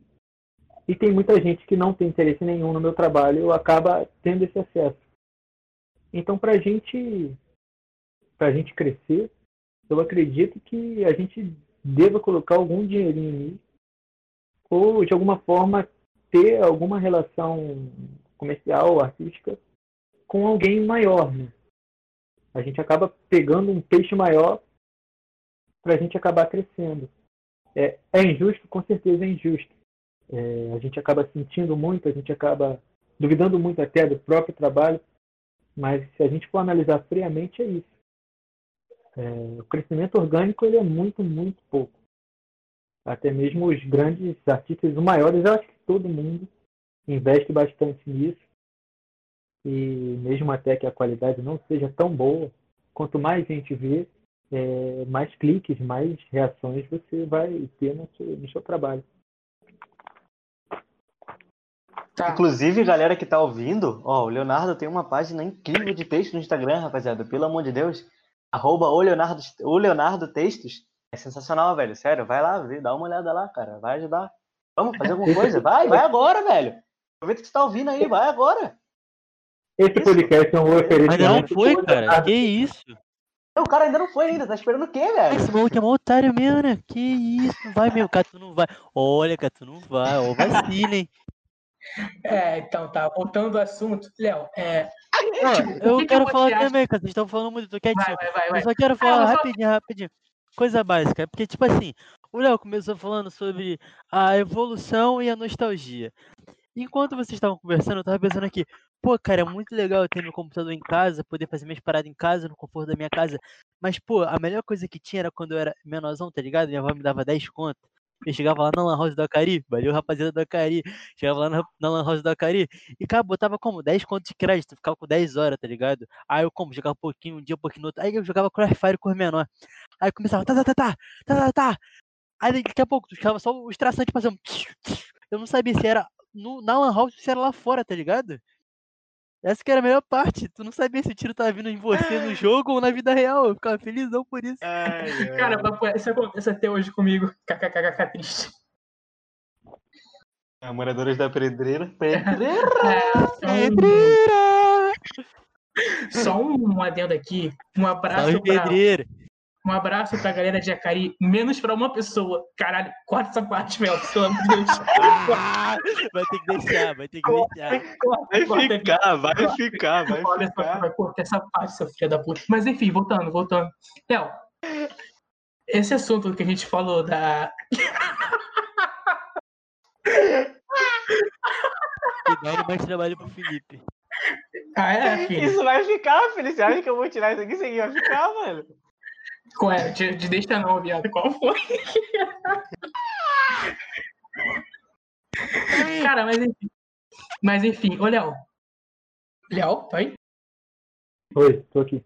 e tem muita gente que não tem interesse nenhum no meu trabalho acaba tendo esse acesso. Então, para gente, a gente crescer, eu acredito que a gente deva colocar algum dinheirinho nisso, ou de alguma forma ter alguma relação comercial, artística, com alguém maior. Né? A gente acaba pegando um peixe maior para a gente acabar crescendo. É, é, injusto? Com certeza é injusto. É, a gente acaba sentindo muito, a gente acaba duvidando muito até do próprio trabalho, mas se a gente for analisar friamente, é isso. É, o crescimento orgânico ele é muito, muito pouco até mesmo os grandes artistas, os maiores, eu acho que todo mundo investe bastante nisso. E mesmo até que a qualidade não seja tão boa, quanto mais gente vê, é, mais cliques, mais reações você vai ter no seu, no seu trabalho. Tá. Inclusive, galera que tá ouvindo, ó, o Leonardo tem uma página incrível de texto no Instagram, rapaziada. Pelo amor de Deus. Arroba o Leonardo, o Leonardo Textos. É sensacional, velho. Sério, vai lá, vê, dá uma olhada lá, cara. Vai ajudar. Vamos fazer alguma coisa? Vai, vai agora, velho. Aproveita que você tá ouvindo aí, vai agora. Esse Isso. podcast é um oferecimento. Ainda não foi, cara. Leonardo. Que isso? Não, o cara ainda não foi ainda, tá esperando o quê, velho? Esse maluco é mó otário mesmo, né? Que isso? Vai mesmo, cara, tu não vai. Olha, cara, tu não vai. Ó, vacina, hein? É, então tá. Voltando ao assunto, Léo, é. Ó, Tipo, eu que que quero você falar acha? também, cara. Vocês estão falando muito, tô quietinho. Vai, vai, vai, vai. Eu só quero falar mas só- rapidinho, rapidinho. Coisa básica, porque, tipo assim, o Léo começou falando sobre a evolução e a nostalgia. Enquanto vocês estavam conversando, eu tava pensando aqui, pô, cara, é muito legal eu ter meu computador em casa, poder fazer minhas paradas em casa, no conforto da minha casa. Mas, pô, a melhor coisa que tinha era quando eu era menorzão, tá ligado? Minha avó me dava 10 conto. Eu chegava lá na Lan House do Acari, valeu rapaziada do Acari. Chegava lá na, na Lan House do Acari e, cara, botava como? 10 conto de crédito, ficava com 10 horas, tá ligado? Aí eu como? Jogava um pouquinho, um dia, um pouquinho outro. Aí eu jogava Crossfire com os menor. Aí começava, tá, tá, tá, tá, tá, tá, tá. Aí daqui a pouco, tu ficava só os traçantes passando. Eu não sabia se era no, na Lan House ou se era lá fora, tá ligado? Essa que era a melhor parte. Tu não sabia se o tiro tava vindo em você no jogo ou na vida real. Eu ficava felizão por isso. Cara, papo, isso acontece até hoje comigo. KKKK triste. É, moradores da Pedreira. Pedreira! É, Pedreira! só, um, só um adendo aqui. Um abraço Salve, pra, pedreira! Um abraço pra galera de Acari, menos pra uma pessoa. Caralho, corta essa parte, Mel, pelo amor de Deus. Ah, vai ter que deixar, vai ter que deixar. Corta, Vai corta, ficar, vai ficar, vai Olha só, ficar. vai cortar essa parte, seu filho da puta. Mas enfim, voltando, voltando. Léo, esse assunto que a gente falou da. E dá mais trabalho pro Felipe. Ah, é, filho. Isso vai ficar, filho. Você acha que eu vou tirar isso aqui? Isso aqui vai ficar, mano. Qual é? De, de deixa não, viado. Qual foi? Cara, mas enfim. Mas enfim, ô Léo. Léo, tá aí? Oi, tô aqui.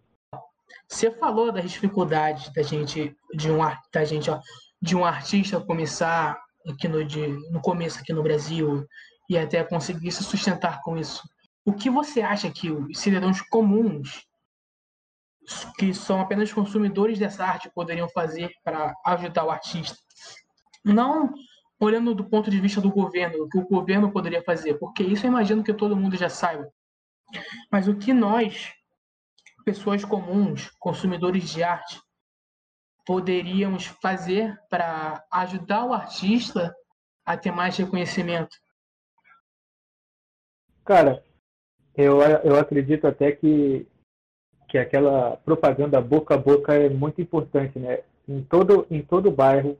Você falou das dificuldades da gente, de um, da gente, ó, de um artista começar aqui no, de, no começo aqui no Brasil e até conseguir se sustentar com isso. O que você acha que os cidadãos comuns, que são apenas consumidores dessa arte, poderiam fazer para ajudar o artista? Não olhando do ponto de vista do governo, o que o governo poderia fazer, porque isso eu imagino que todo mundo já saiba. Mas o que nós, pessoas comuns, consumidores de arte, poderíamos fazer para ajudar o artista a ter mais reconhecimento? Cara, eu, eu acredito até que, que aquela propaganda boca a boca é muito importante, né? Em todo, em todo bairro,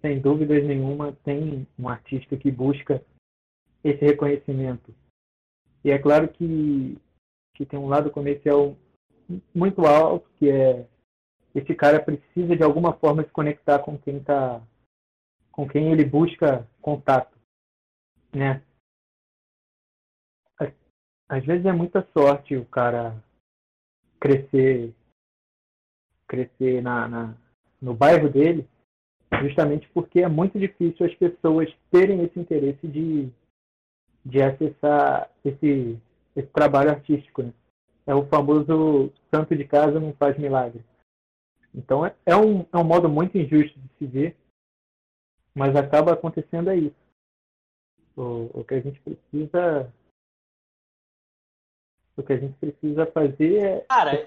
sem dúvidas nenhuma, tem um artista que busca esse reconhecimento. E é claro que, que tem um lado comercial muito alto, que é esse cara precisa de alguma forma se conectar com quem tá com quem ele busca contato, né? às vezes é muita sorte o cara crescer crescer na, na, no bairro dele justamente porque é muito difícil as pessoas terem esse interesse de, de acessar esse, esse trabalho artístico. Né? É o famoso santo de casa não faz milagre. Então é, é, um, é um modo muito injusto de se ver, mas acaba acontecendo é isso. O, o que a gente precisa o que a gente precisa fazer é Cara, eu,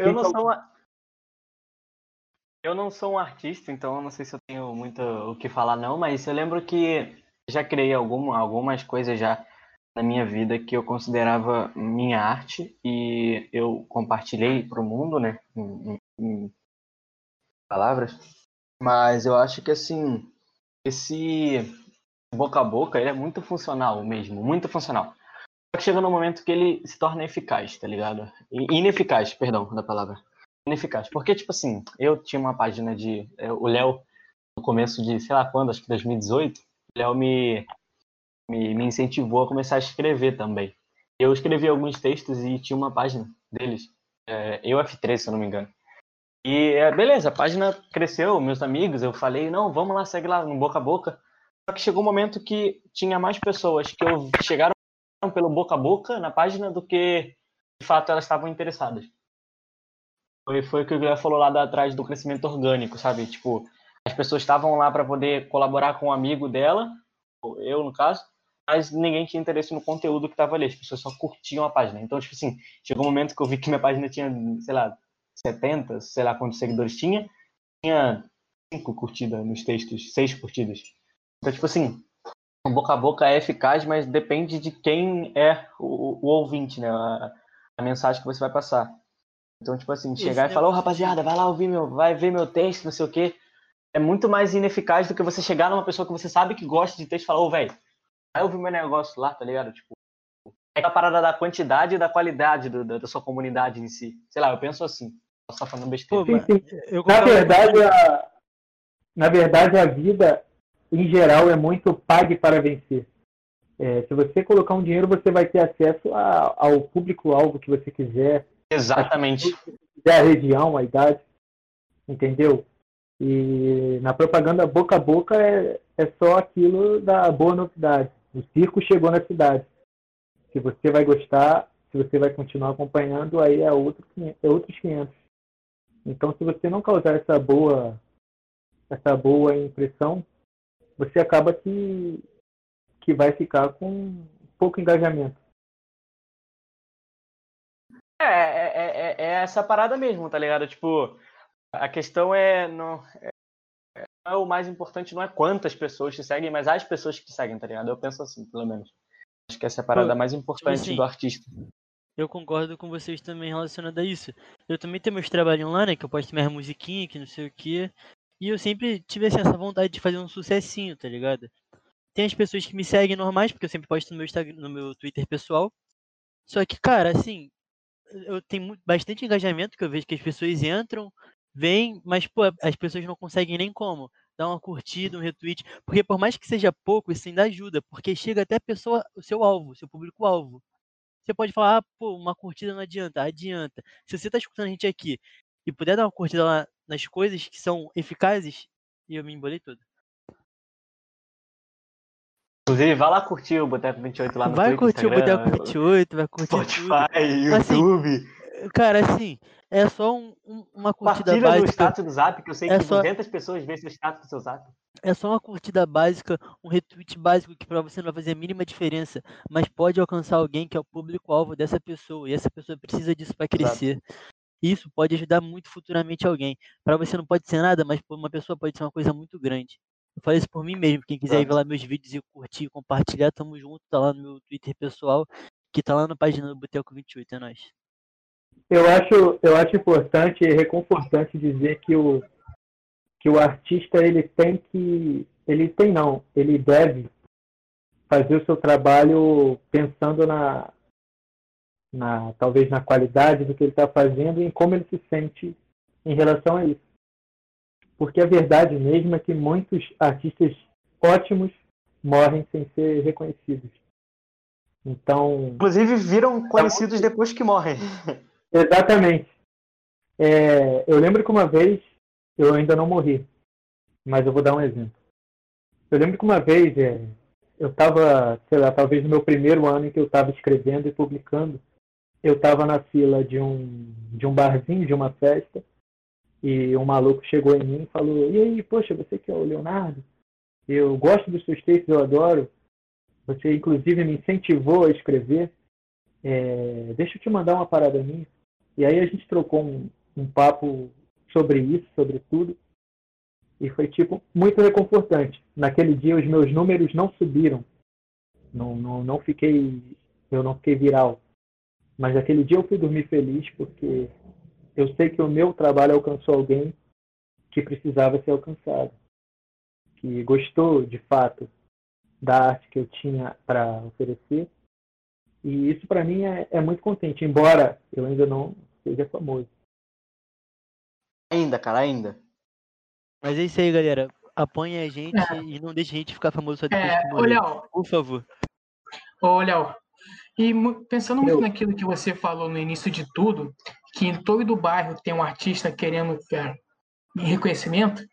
eu, não tá sou uma... Eu não sou um artista, então eu não sei se eu tenho muito o que falar não, mas eu lembro que já criei alguma, algumas coisas já na minha vida que eu considerava minha arte e eu compartilhei para o mundo, né, em- em palavras. Mas eu acho que assim, esse boca a boca, ele é muito funcional mesmo, muito funcional. Que chega no momento que ele se torna eficaz, tá ligado? Ineficaz, perdão da palavra. Ineficaz. Porque, tipo assim, eu tinha uma página de. é, O Léo, no começo de, sei lá quando, acho que 2018, o Léo me, me, me incentivou a começar a escrever também. Eu escrevi alguns textos e tinha uma página deles, é, eu F3, se eu não me engano. E é, beleza, a página cresceu, meus amigos, eu falei, não, vamos lá, segue lá no boca a boca. Só que chegou um momento que tinha mais pessoas que eu chegaram pelo boca a boca na página do que de fato elas estavam interessadas. Foi, foi o que o Guilherme falou lá atrás do crescimento orgânico, sabe? Tipo, as pessoas estavam lá para poder colaborar com um amigo dela, eu no caso, mas ninguém tinha interesse no conteúdo que estava ali, as pessoas só curtiam a página. Então, tipo assim, chegou um momento que eu vi que minha página tinha, sei lá, 70, sei lá quantos seguidores tinha, tinha cinco curtidas nos textos, seis curtidas. Então, tipo assim, o boca a boca é eficaz, mas depende de quem é o, o ouvinte, né? A, a, mensagem que você vai passar. Então, tipo assim, chegar Esse e falar, ô oh, rapaziada, vai lá ouvir meu, vai ver meu texto, não sei o quê. É muito mais ineficaz do que você chegar numa pessoa que você sabe que gosta de texto e falar, ô, oh, velho, vai ouvir meu negócio lá, tá ligado? Tipo, é a parada da quantidade e da qualidade do, da, da, sua comunidade em si. Sei lá, eu penso assim. Posso estar falando besteira. Sim, sim. Na verdade, a, na verdade, a vida em geral, é muito pague para vencer. É, se você colocar um dinheiro, você vai ter acesso a, ao público-alvo que você quiser. Exatamente. A, a região, a idade. Entendeu? E na propaganda boca a boca é, é só aquilo da boa novidade. O circo chegou na cidade. Se você vai gostar, se você vai continuar acompanhando, aí é, outro, é outros 500. Então, se você não causar essa boa, essa boa impressão, você acaba que, que vai ficar com pouco engajamento. É, é, é, é, essa parada mesmo, tá ligado? Tipo, a questão é não, é, é o mais importante não é quantas pessoas te seguem, mas as pessoas que te seguem, tá ligado? Eu penso assim, pelo menos. Acho que essa é a parada Pô, mais tipo importante tipo assim, do artista. Eu concordo com vocês também relacionado a isso. Eu também tenho meus trabalhos lá, né? Que eu posto minhas musiquinhas, que não sei o que. E eu sempre tive assim, essa vontade de fazer um sucessinho, tá ligado? Tem as pessoas que me seguem normais, porque eu sempre posto no meu, Instagram, no meu Twitter pessoal. Só que, cara, assim, eu tenho bastante engajamento, que eu vejo que as pessoas entram, vêm, mas, pô, as pessoas não conseguem nem como dar uma curtida, um retweet, porque por mais que seja pouco, isso ainda ajuda, porque chega até a pessoa, o seu alvo, seu público-alvo. Você pode falar, ah, pô, uma curtida não adianta, adianta. Se você tá escutando a gente aqui e puder dar uma curtida lá nas coisas que são eficazes, e eu me embolei todo. Inclusive, vai lá curtir o Boteco 28 lá no Vai Twitter, curtir Instagram, o Boteco 28, vai curtir Spotify, tudo. Assim, YouTube. Assim, cara, assim, é só um, um, uma curtida Partilha básica. no status do Zap, que eu sei é que só... 200 pessoas veem seu status do seu Zap. É só uma curtida básica, um retweet básico que para você não vai fazer a mínima diferença, mas pode alcançar alguém que é o público-alvo dessa pessoa, e essa pessoa precisa disso para crescer. Exato. Isso pode ajudar muito futuramente alguém. Para você não pode ser nada, mas para uma pessoa pode ser uma coisa muito grande. Eu falei isso por mim mesmo. Quem quiser ir ver lá meus vídeos e curtir e compartilhar, tamo junto. Tá lá no meu Twitter pessoal, que tá lá na página do Boteco 28. É nóis. Eu acho, eu acho importante e reconfortante dizer que o, que o artista ele tem que. Ele tem não, ele deve fazer o seu trabalho pensando na, na talvez na qualidade do que ele está fazendo e em como ele se sente em relação a isso. Porque a verdade mesmo é que muitos artistas ótimos morrem sem ser reconhecidos. Então. Inclusive viram conhecidos depois que morrem. Exatamente. É, eu lembro que uma vez eu ainda não morri, mas eu vou dar um exemplo. Eu lembro que uma vez é, eu estava, sei lá, talvez no meu primeiro ano em que eu estava escrevendo e publicando, eu estava na fila de um, de um barzinho, de uma festa, e um maluco chegou em mim e falou: E aí, poxa, você que é o Leonardo? Eu gosto dos seus textos, eu adoro. Você, inclusive, me incentivou a escrever. É, deixa eu te mandar uma parada minha. E aí a gente trocou um, um papo sobre isso, sobre tudo. E foi, tipo, muito reconfortante. Naquele dia, os meus números não subiram. Não, não, não fiquei. Eu não fiquei viral. Mas aquele dia eu fui dormir feliz porque eu sei que o meu trabalho alcançou alguém que precisava ser alcançado, que gostou de fato da arte que eu tinha para oferecer. E isso para mim é, é, muito contente, embora eu ainda não seja famoso. Ainda, cara, ainda. Mas é isso aí, galera. Apanha a gente é. e não deixe a gente ficar famoso só depois é, que morrer. Por favor. Ô, Léo, e pensando muito naquilo que você falou no início de tudo, que em todo o bairro tem um artista querendo é, reconhecimento,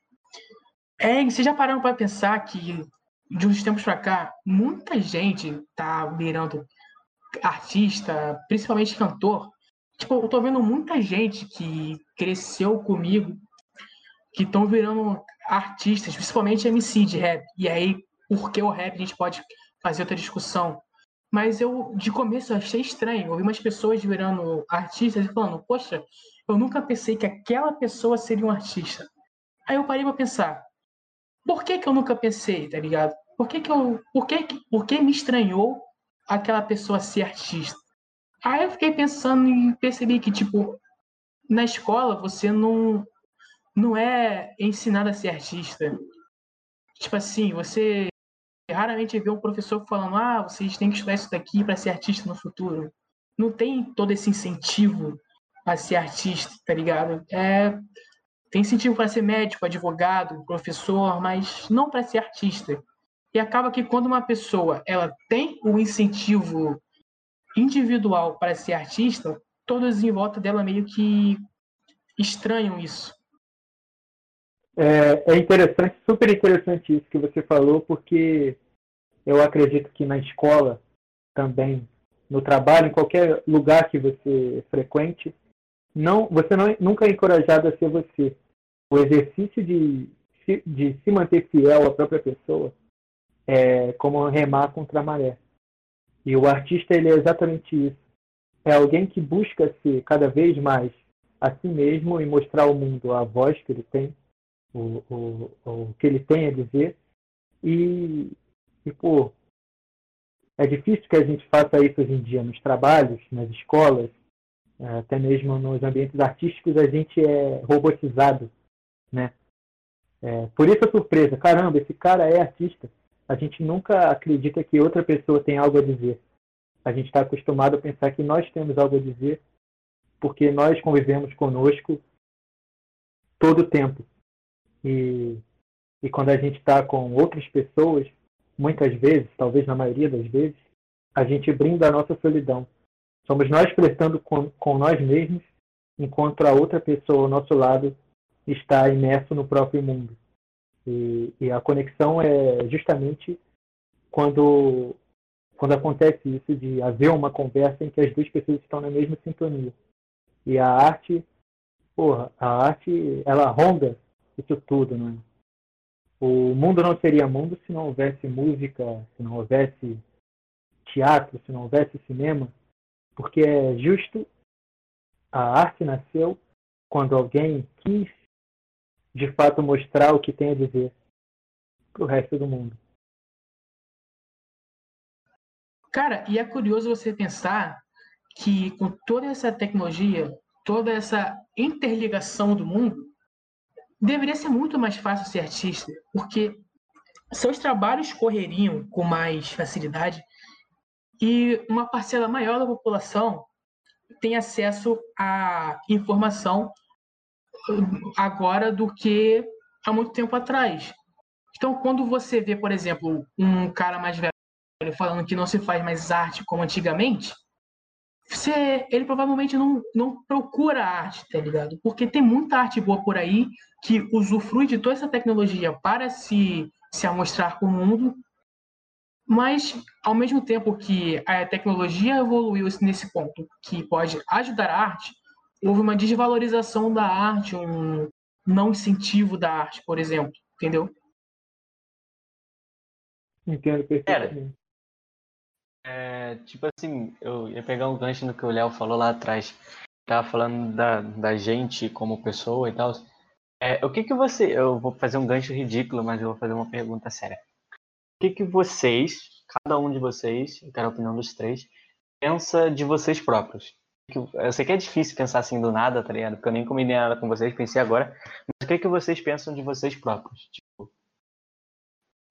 é, vocês já pararam para pensar que de uns tempos para cá, muita gente tá virando artista, principalmente cantor. Tipo, eu tô vendo muita gente que cresceu comigo, que estão virando artistas, principalmente MC de rap. E aí, por que o rap a gente pode fazer outra discussão. Mas eu, de começo, achei estranho. Ouvi umas pessoas virando artistas e falando, poxa, eu nunca pensei que aquela pessoa seria um artista. Aí eu parei pra pensar, por que que eu nunca pensei, tá ligado? Por que que eu, por que, por que me estranhou aquela pessoa ser artista? Aí eu fiquei pensando e percebi que, tipo, na escola você não, não é ensinado a ser artista. Tipo assim, você raramente vê um professor falando: ah, vocês têm que estudar isso daqui para ser artista no futuro. Não tem todo esse incentivo a ser artista, tá ligado? É, tem incentivo para ser médico, advogado, professor, mas não para ser artista. E acaba que quando uma pessoa ela tem o um incentivo individual para ser artista, todos em volta dela meio que estranham isso. É, é interessante, super interessante isso que você falou, porque eu acredito que na escola também, no trabalho, em qualquer lugar que você frequente, não, você não, nunca é encorajado a ser você. O exercício de, de se manter fiel à própria pessoa é como remar contra a maré. E o artista ele é exatamente isso. É alguém que busca ser cada vez mais a si mesmo e mostrar ao mundo a voz que ele tem, o, o, o que ele tem a dizer. E, e, pô, é difícil que a gente faça isso hoje em dia nos trabalhos, nas escolas, é, até mesmo nos ambientes artísticos, a gente é robotizado, né? É, por isso a surpresa, caramba, esse cara é artista. A gente nunca acredita que outra pessoa tem algo a dizer. A gente está acostumado a pensar que nós temos algo a dizer porque nós convivemos conosco todo o tempo. E, e quando a gente está com outras pessoas, muitas vezes, talvez na maioria das vezes, a gente brinda a nossa solidão. Somos nós prestando com, com nós mesmos, enquanto a outra pessoa ao nosso lado está imerso no próprio mundo. E, e a conexão é justamente quando, quando acontece isso de haver uma conversa em que as duas pessoas estão na mesma sintonia. E a arte, porra, a arte, ela ronda isso tudo, né? O mundo não seria mundo se não houvesse música, se não houvesse teatro, se não houvesse cinema, porque é justo a arte nasceu quando alguém quis de fato mostrar o que tem a dizer para o resto do mundo. Cara, e é curioso você pensar que com toda essa tecnologia, toda essa interligação do mundo, deveria ser muito mais fácil ser artista, porque seus trabalhos correriam com mais facilidade e uma parcela maior da população tem acesso à informação agora do que há muito tempo atrás. Então, quando você vê, por exemplo, um cara mais velho falando que não se faz mais arte como antigamente, você, ele provavelmente não, não procura arte, tá ligado? Porque tem muita arte boa por aí que usufrui de toda essa tecnologia para se, se amostrar com o mundo, mas ao mesmo tempo que a tecnologia evoluiu nesse ponto, que pode ajudar a arte, houve uma desvalorização da arte, um não incentivo da arte, por exemplo, entendeu? Entendo perfeitamente. É, tipo assim, eu ia pegar um gancho no que o Léo falou lá atrás. Tava falando da, da gente como pessoa e tal. É, o que que você. Eu vou fazer um gancho ridículo, mas eu vou fazer uma pergunta séria. O que que vocês, cada um de vocês, eu quero a opinião dos três, pensa de vocês próprios? Eu sei que é difícil pensar assim do nada, tá ligado? Porque eu nem combinei nada com vocês, pensei agora. Mas o que que vocês pensam de vocês próprios? Tipo,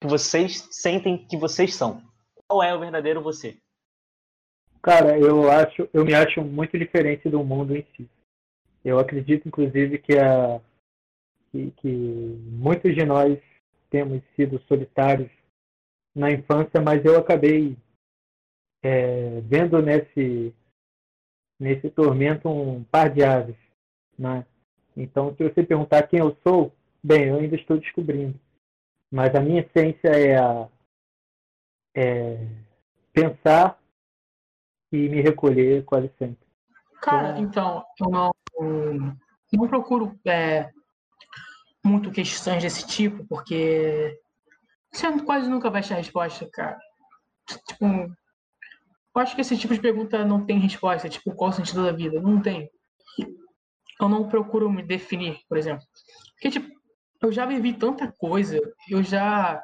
que vocês sentem que vocês são? Qual é o verdadeiro você? Cara, eu acho, eu me acho muito diferente do mundo em si. Eu acredito, inclusive, que, a, que, que muitos de nós temos sido solitários na infância, mas eu acabei é, vendo nesse nesse tormento um par de aves. Né? Então, se você perguntar quem eu sou, bem, eu ainda estou descobrindo. Mas a minha essência é, a, é pensar e me recolher quase sempre. Cara, então, eu não, não procuro é, muito questões desse tipo, porque você quase nunca vai achar resposta, cara. Tipo, eu acho que esse tipo de pergunta não tem resposta. Tipo, qual o sentido da vida? Não tem. Eu não procuro me definir, por exemplo. Porque, tipo, eu já vivi tanta coisa, eu já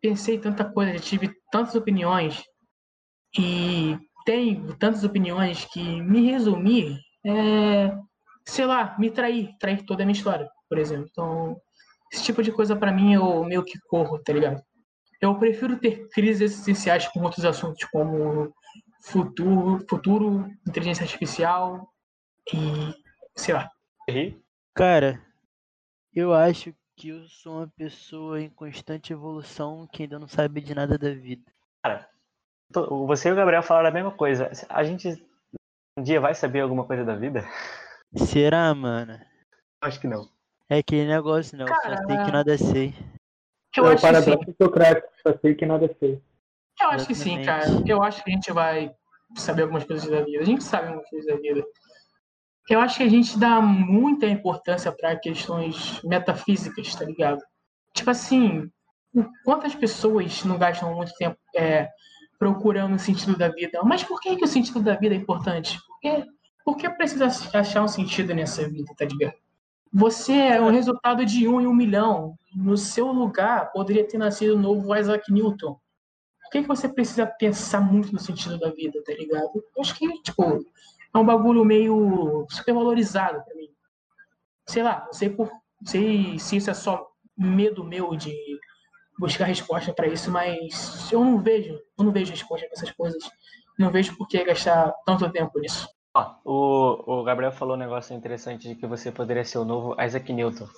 pensei tanta coisa, já tive tantas opiniões e tenho tantas opiniões que me resumir é, sei lá, me trair, trair toda a minha história, por exemplo. Então, esse tipo de coisa para mim eu meio que corro, tá ligado? Eu prefiro ter crises existenciais com outros assuntos como futuro, futuro, inteligência artificial e sei lá. Cara, eu acho que eu sou uma pessoa em constante evolução que ainda não sabe de nada da vida. Cara, você e o Gabriel falaram a mesma coisa. A gente um dia vai saber alguma coisa da vida? Será, mano? Acho que não. É aquele negócio, não. Cara, só sei que nada sei. Eu é acho que sim. Socrático, só sei que nada sei. Eu acho que sim, cara. Eu acho que a gente vai saber algumas coisas da vida. A gente sabe algumas coisas da vida. Eu acho que a gente dá muita importância para questões metafísicas, tá ligado? Tipo assim, quantas pessoas não gastam muito tempo é, procurando o sentido da vida? Mas por que, que o sentido da vida é importante? Porque por que precisa achar um sentido nessa vida, tá ligado? Você é o resultado de um em um milhão. No seu lugar, poderia ter nascido o novo Isaac Newton. Por que, que você precisa pensar muito no sentido da vida, tá ligado? Eu acho que, tipo, é um bagulho meio supervalorizado pra mim. Sei lá, não sei, por, sei se isso é só medo meu de buscar resposta para isso, mas eu não vejo, eu não vejo resposta para essas coisas. Não vejo por que gastar tanto tempo nisso. Ó, o, o Gabriel falou um negócio interessante de que você poderia ser o novo Isaac Newton.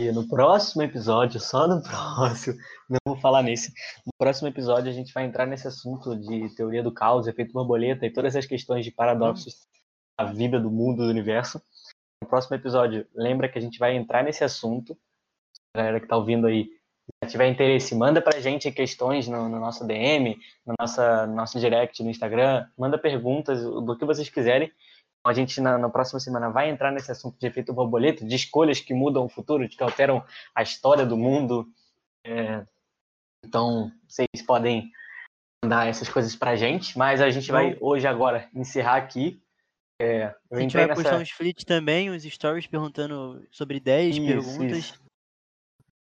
E no próximo episódio, só no próximo, não vou falar nesse. No próximo episódio a gente vai entrar nesse assunto de teoria do caos, efeito borboleta e todas as questões de paradoxos da vida, do mundo, do universo. No próximo episódio, lembra que a gente vai entrar nesse assunto. A galera que tá ouvindo aí, se tiver interesse, manda pra gente questões no, no nosso DM, no nossa, no nosso direct no Instagram, manda perguntas do que vocês quiserem. A gente, na, na, próxima semana, vai entrar nesse assunto de efeito borboleta, de escolhas que mudam o futuro, que alteram a história do mundo. É, então, vocês podem mandar essas coisas pra gente, mas a gente vai, hoje, agora, encerrar aqui. É, a gente vai nessa... postar uns flits também, uns stories perguntando sobre ideias, isso, perguntas. Isso.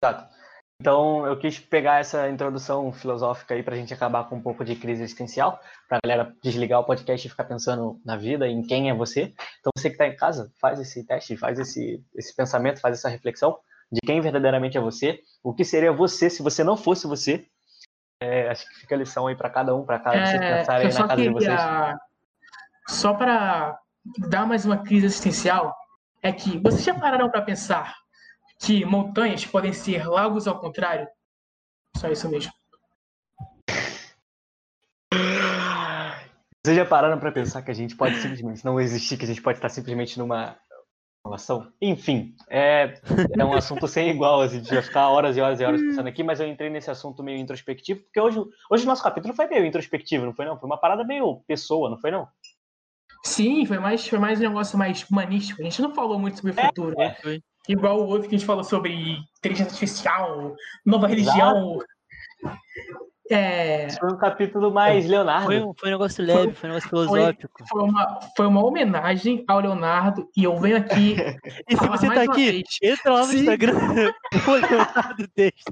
Exato. Então, eu quis pegar essa introdução filosófica aí para a gente acabar com um pouco de crise existencial, para a galera desligar o podcast e ficar pensando na vida, em quem é você. Então, você que está em casa, faz esse teste, faz esse, esse pensamento, faz essa reflexão de quem verdadeiramente é você, o que seria você se você não fosse você. É, acho que fica a lição aí para cada um, para cada é, vocês pensarem na casa queria, de vocês. Só para dar mais uma crise existencial, é que vocês já pararam para pensar que montanhas podem ser lagos ao contrário? Só isso mesmo. Vocês já pararam para pensar que a gente pode simplesmente não existir, que a gente pode estar simplesmente numa relação? Enfim, é, é um assunto sem igual, assim, a gente vai ficar horas e horas e horas pensando aqui, mas eu entrei nesse assunto meio introspectivo, porque hoje, hoje o nosso capítulo foi meio introspectivo, não foi não? Foi uma parada meio pessoa, não foi não? Sim, foi mais, foi mais um negócio mais humanístico. A gente não falou muito sobre o é, futuro. É, foi. Igual o outro que a gente falou sobre inteligência artificial, nova religião. É... Foi um capítulo mais Leonardo. Foi um, foi um negócio leve, foi, um negócio filosófico. Foi, foi, uma, foi uma homenagem ao Leonardo e eu venho aqui. e se você tá aqui, vez. entra lá no Sim. Instagram, o Leonardo Texto.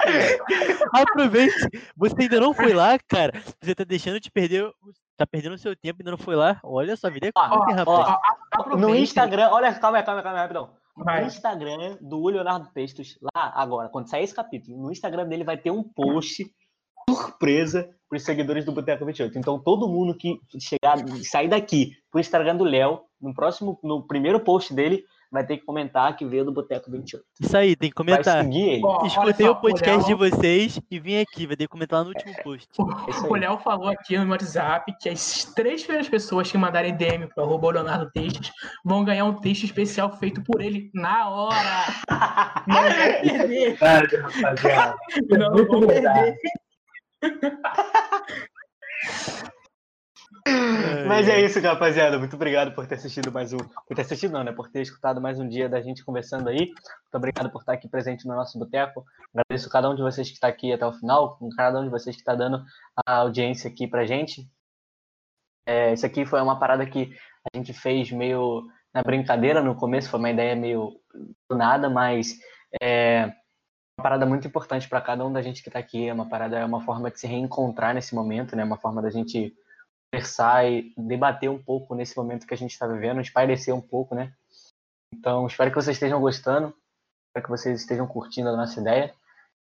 Aproveite. Você ainda não foi lá, cara. Você tá deixando de perder. Tá perdendo o seu tempo e ainda não foi lá. Olha, sua vida é curta, rapaz. Ó, no Instagram, olha, calma aí, calma aí, calma aí, rapidão. Vai. No Instagram do Leonardo Pestos, lá agora, quando sair esse capítulo, no Instagram dele vai ter um post surpresa para os seguidores do Boteco 28. Então, todo mundo que chegar, sair daqui pro Instagram do Léo, no próximo, no primeiro post dele, vai ter que comentar que veio do Boteco 28. Isso aí, tem que Vai comentar. seguir ele. Ó, olha Escutei só, o podcast de Léo- vocês e vim aqui, vai ter que comentar lá no último post. É aí. O Léo falou aqui no WhatsApp que as três primeiras pessoas que mandarem DM pro arroba Leonardo Textos vão ganhar um texto especial feito por ele na hora. Não vai perder. Rapaziada. Não verdade. perder. Mas é isso, rapaziada. Muito obrigado por ter assistido mais um. Por ter assistido, não, né? Por ter escutado mais um dia da gente conversando aí. Muito obrigado por estar aqui presente no nosso boteco. Agradeço cada um de vocês que está aqui até o final, com cada um de vocês que está dando a audiência aqui pra gente. É, isso aqui foi uma parada que a gente fez meio na brincadeira no começo, foi uma ideia meio do nada, mas é uma parada muito importante para cada um da gente que está aqui. É uma parada, é uma forma de se reencontrar nesse momento, né? Uma forma da gente conversar e debater um pouco nesse momento que a gente está vivendo, espairecer um pouco, né? Então, espero que vocês estejam gostando, espero que vocês estejam curtindo a nossa ideia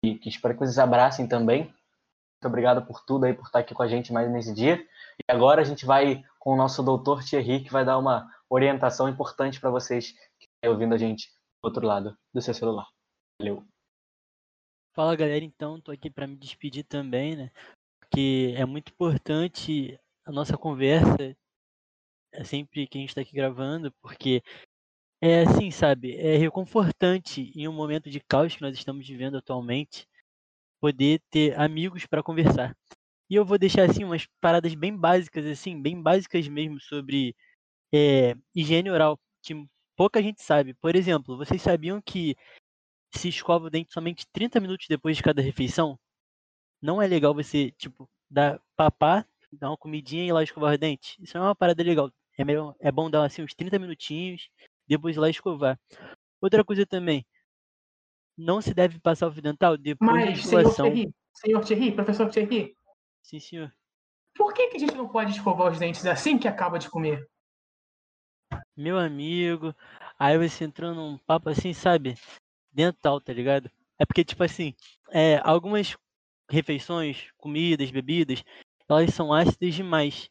e que espero que vocês abracem também. Muito obrigado por tudo aí, por estar aqui com a gente mais nesse dia. E agora a gente vai com o nosso doutor Thierry, que vai dar uma orientação importante para vocês que estão ouvindo a gente do outro lado do seu celular. Valeu. Fala galera, então, tô aqui para me despedir também, né? Porque é muito importante a nossa conversa, é sempre que a gente está aqui gravando, porque é assim, sabe? É reconfortante em um momento de caos que nós estamos vivendo atualmente, poder ter amigos para conversar. E eu vou deixar assim umas paradas bem básicas, assim, bem básicas mesmo sobre é, higiene oral, que pouca gente sabe. Por exemplo, vocês sabiam que se escova o dente somente 30 minutos depois de cada refeição? Não é legal você, tipo, dar papar, dar uma comidinha e ir lá escovar o dente? Isso não é uma parada legal. É, melhor, é bom dar assim uns 30 minutinhos, depois ir lá escovar. Outra coisa também, não se deve passar o fio dental depois da Mas, senhor escovação. Thierry, senhor Thierry, professor Thierry, Sim, senhor. por que, que a gente não pode escovar os dentes assim que acaba de comer? Meu amigo, aí você entrou num papo assim, sabe? Dental, tá ligado? É porque, tipo assim, é, algumas refeições, comidas, bebidas, elas são ácidas demais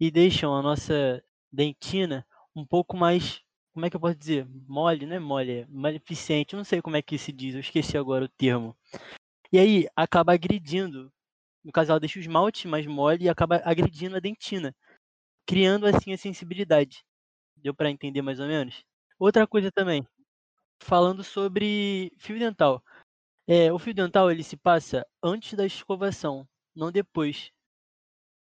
e deixam a nossa dentina um pouco mais, como é que eu posso dizer? Mole, não é mole, é maleficente, eu não sei como é que se diz, eu esqueci agora o termo. E aí acaba agredindo, no caso ela deixa o esmalte mais mole e acaba agredindo a dentina, criando assim a sensibilidade. Deu para entender mais ou menos? Outra coisa também, falando sobre fio dental. É, o fio dental ele se passa antes da escovação, não depois.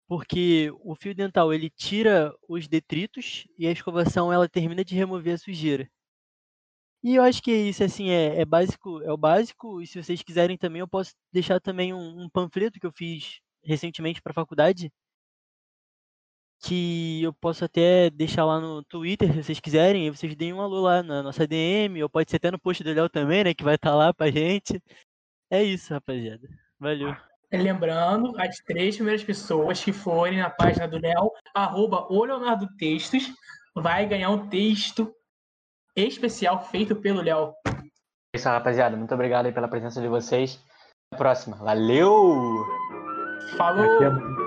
Porque o fio dental ele tira os detritos e a escovação ela termina de remover a sujeira. E eu acho que isso assim é, é básico, é o básico. E se vocês quiserem também, eu posso deixar também um, um panfleto que eu fiz recentemente para a faculdade, que eu posso até deixar lá no Twitter, se vocês quiserem, e vocês deem um alô lá na nossa DM, ou pode ser até no post do Léo também, né, que vai estar lá pra gente. É isso, rapaziada. Valeu. Lembrando, as três primeiras pessoas que forem na página do Léo, arroba o Leonardo Textos, vai ganhar um texto especial feito pelo Léo. É isso, rapaziada. Muito obrigado aí pela presença de vocês. Até a próxima. Valeu! Falou! Aqui é-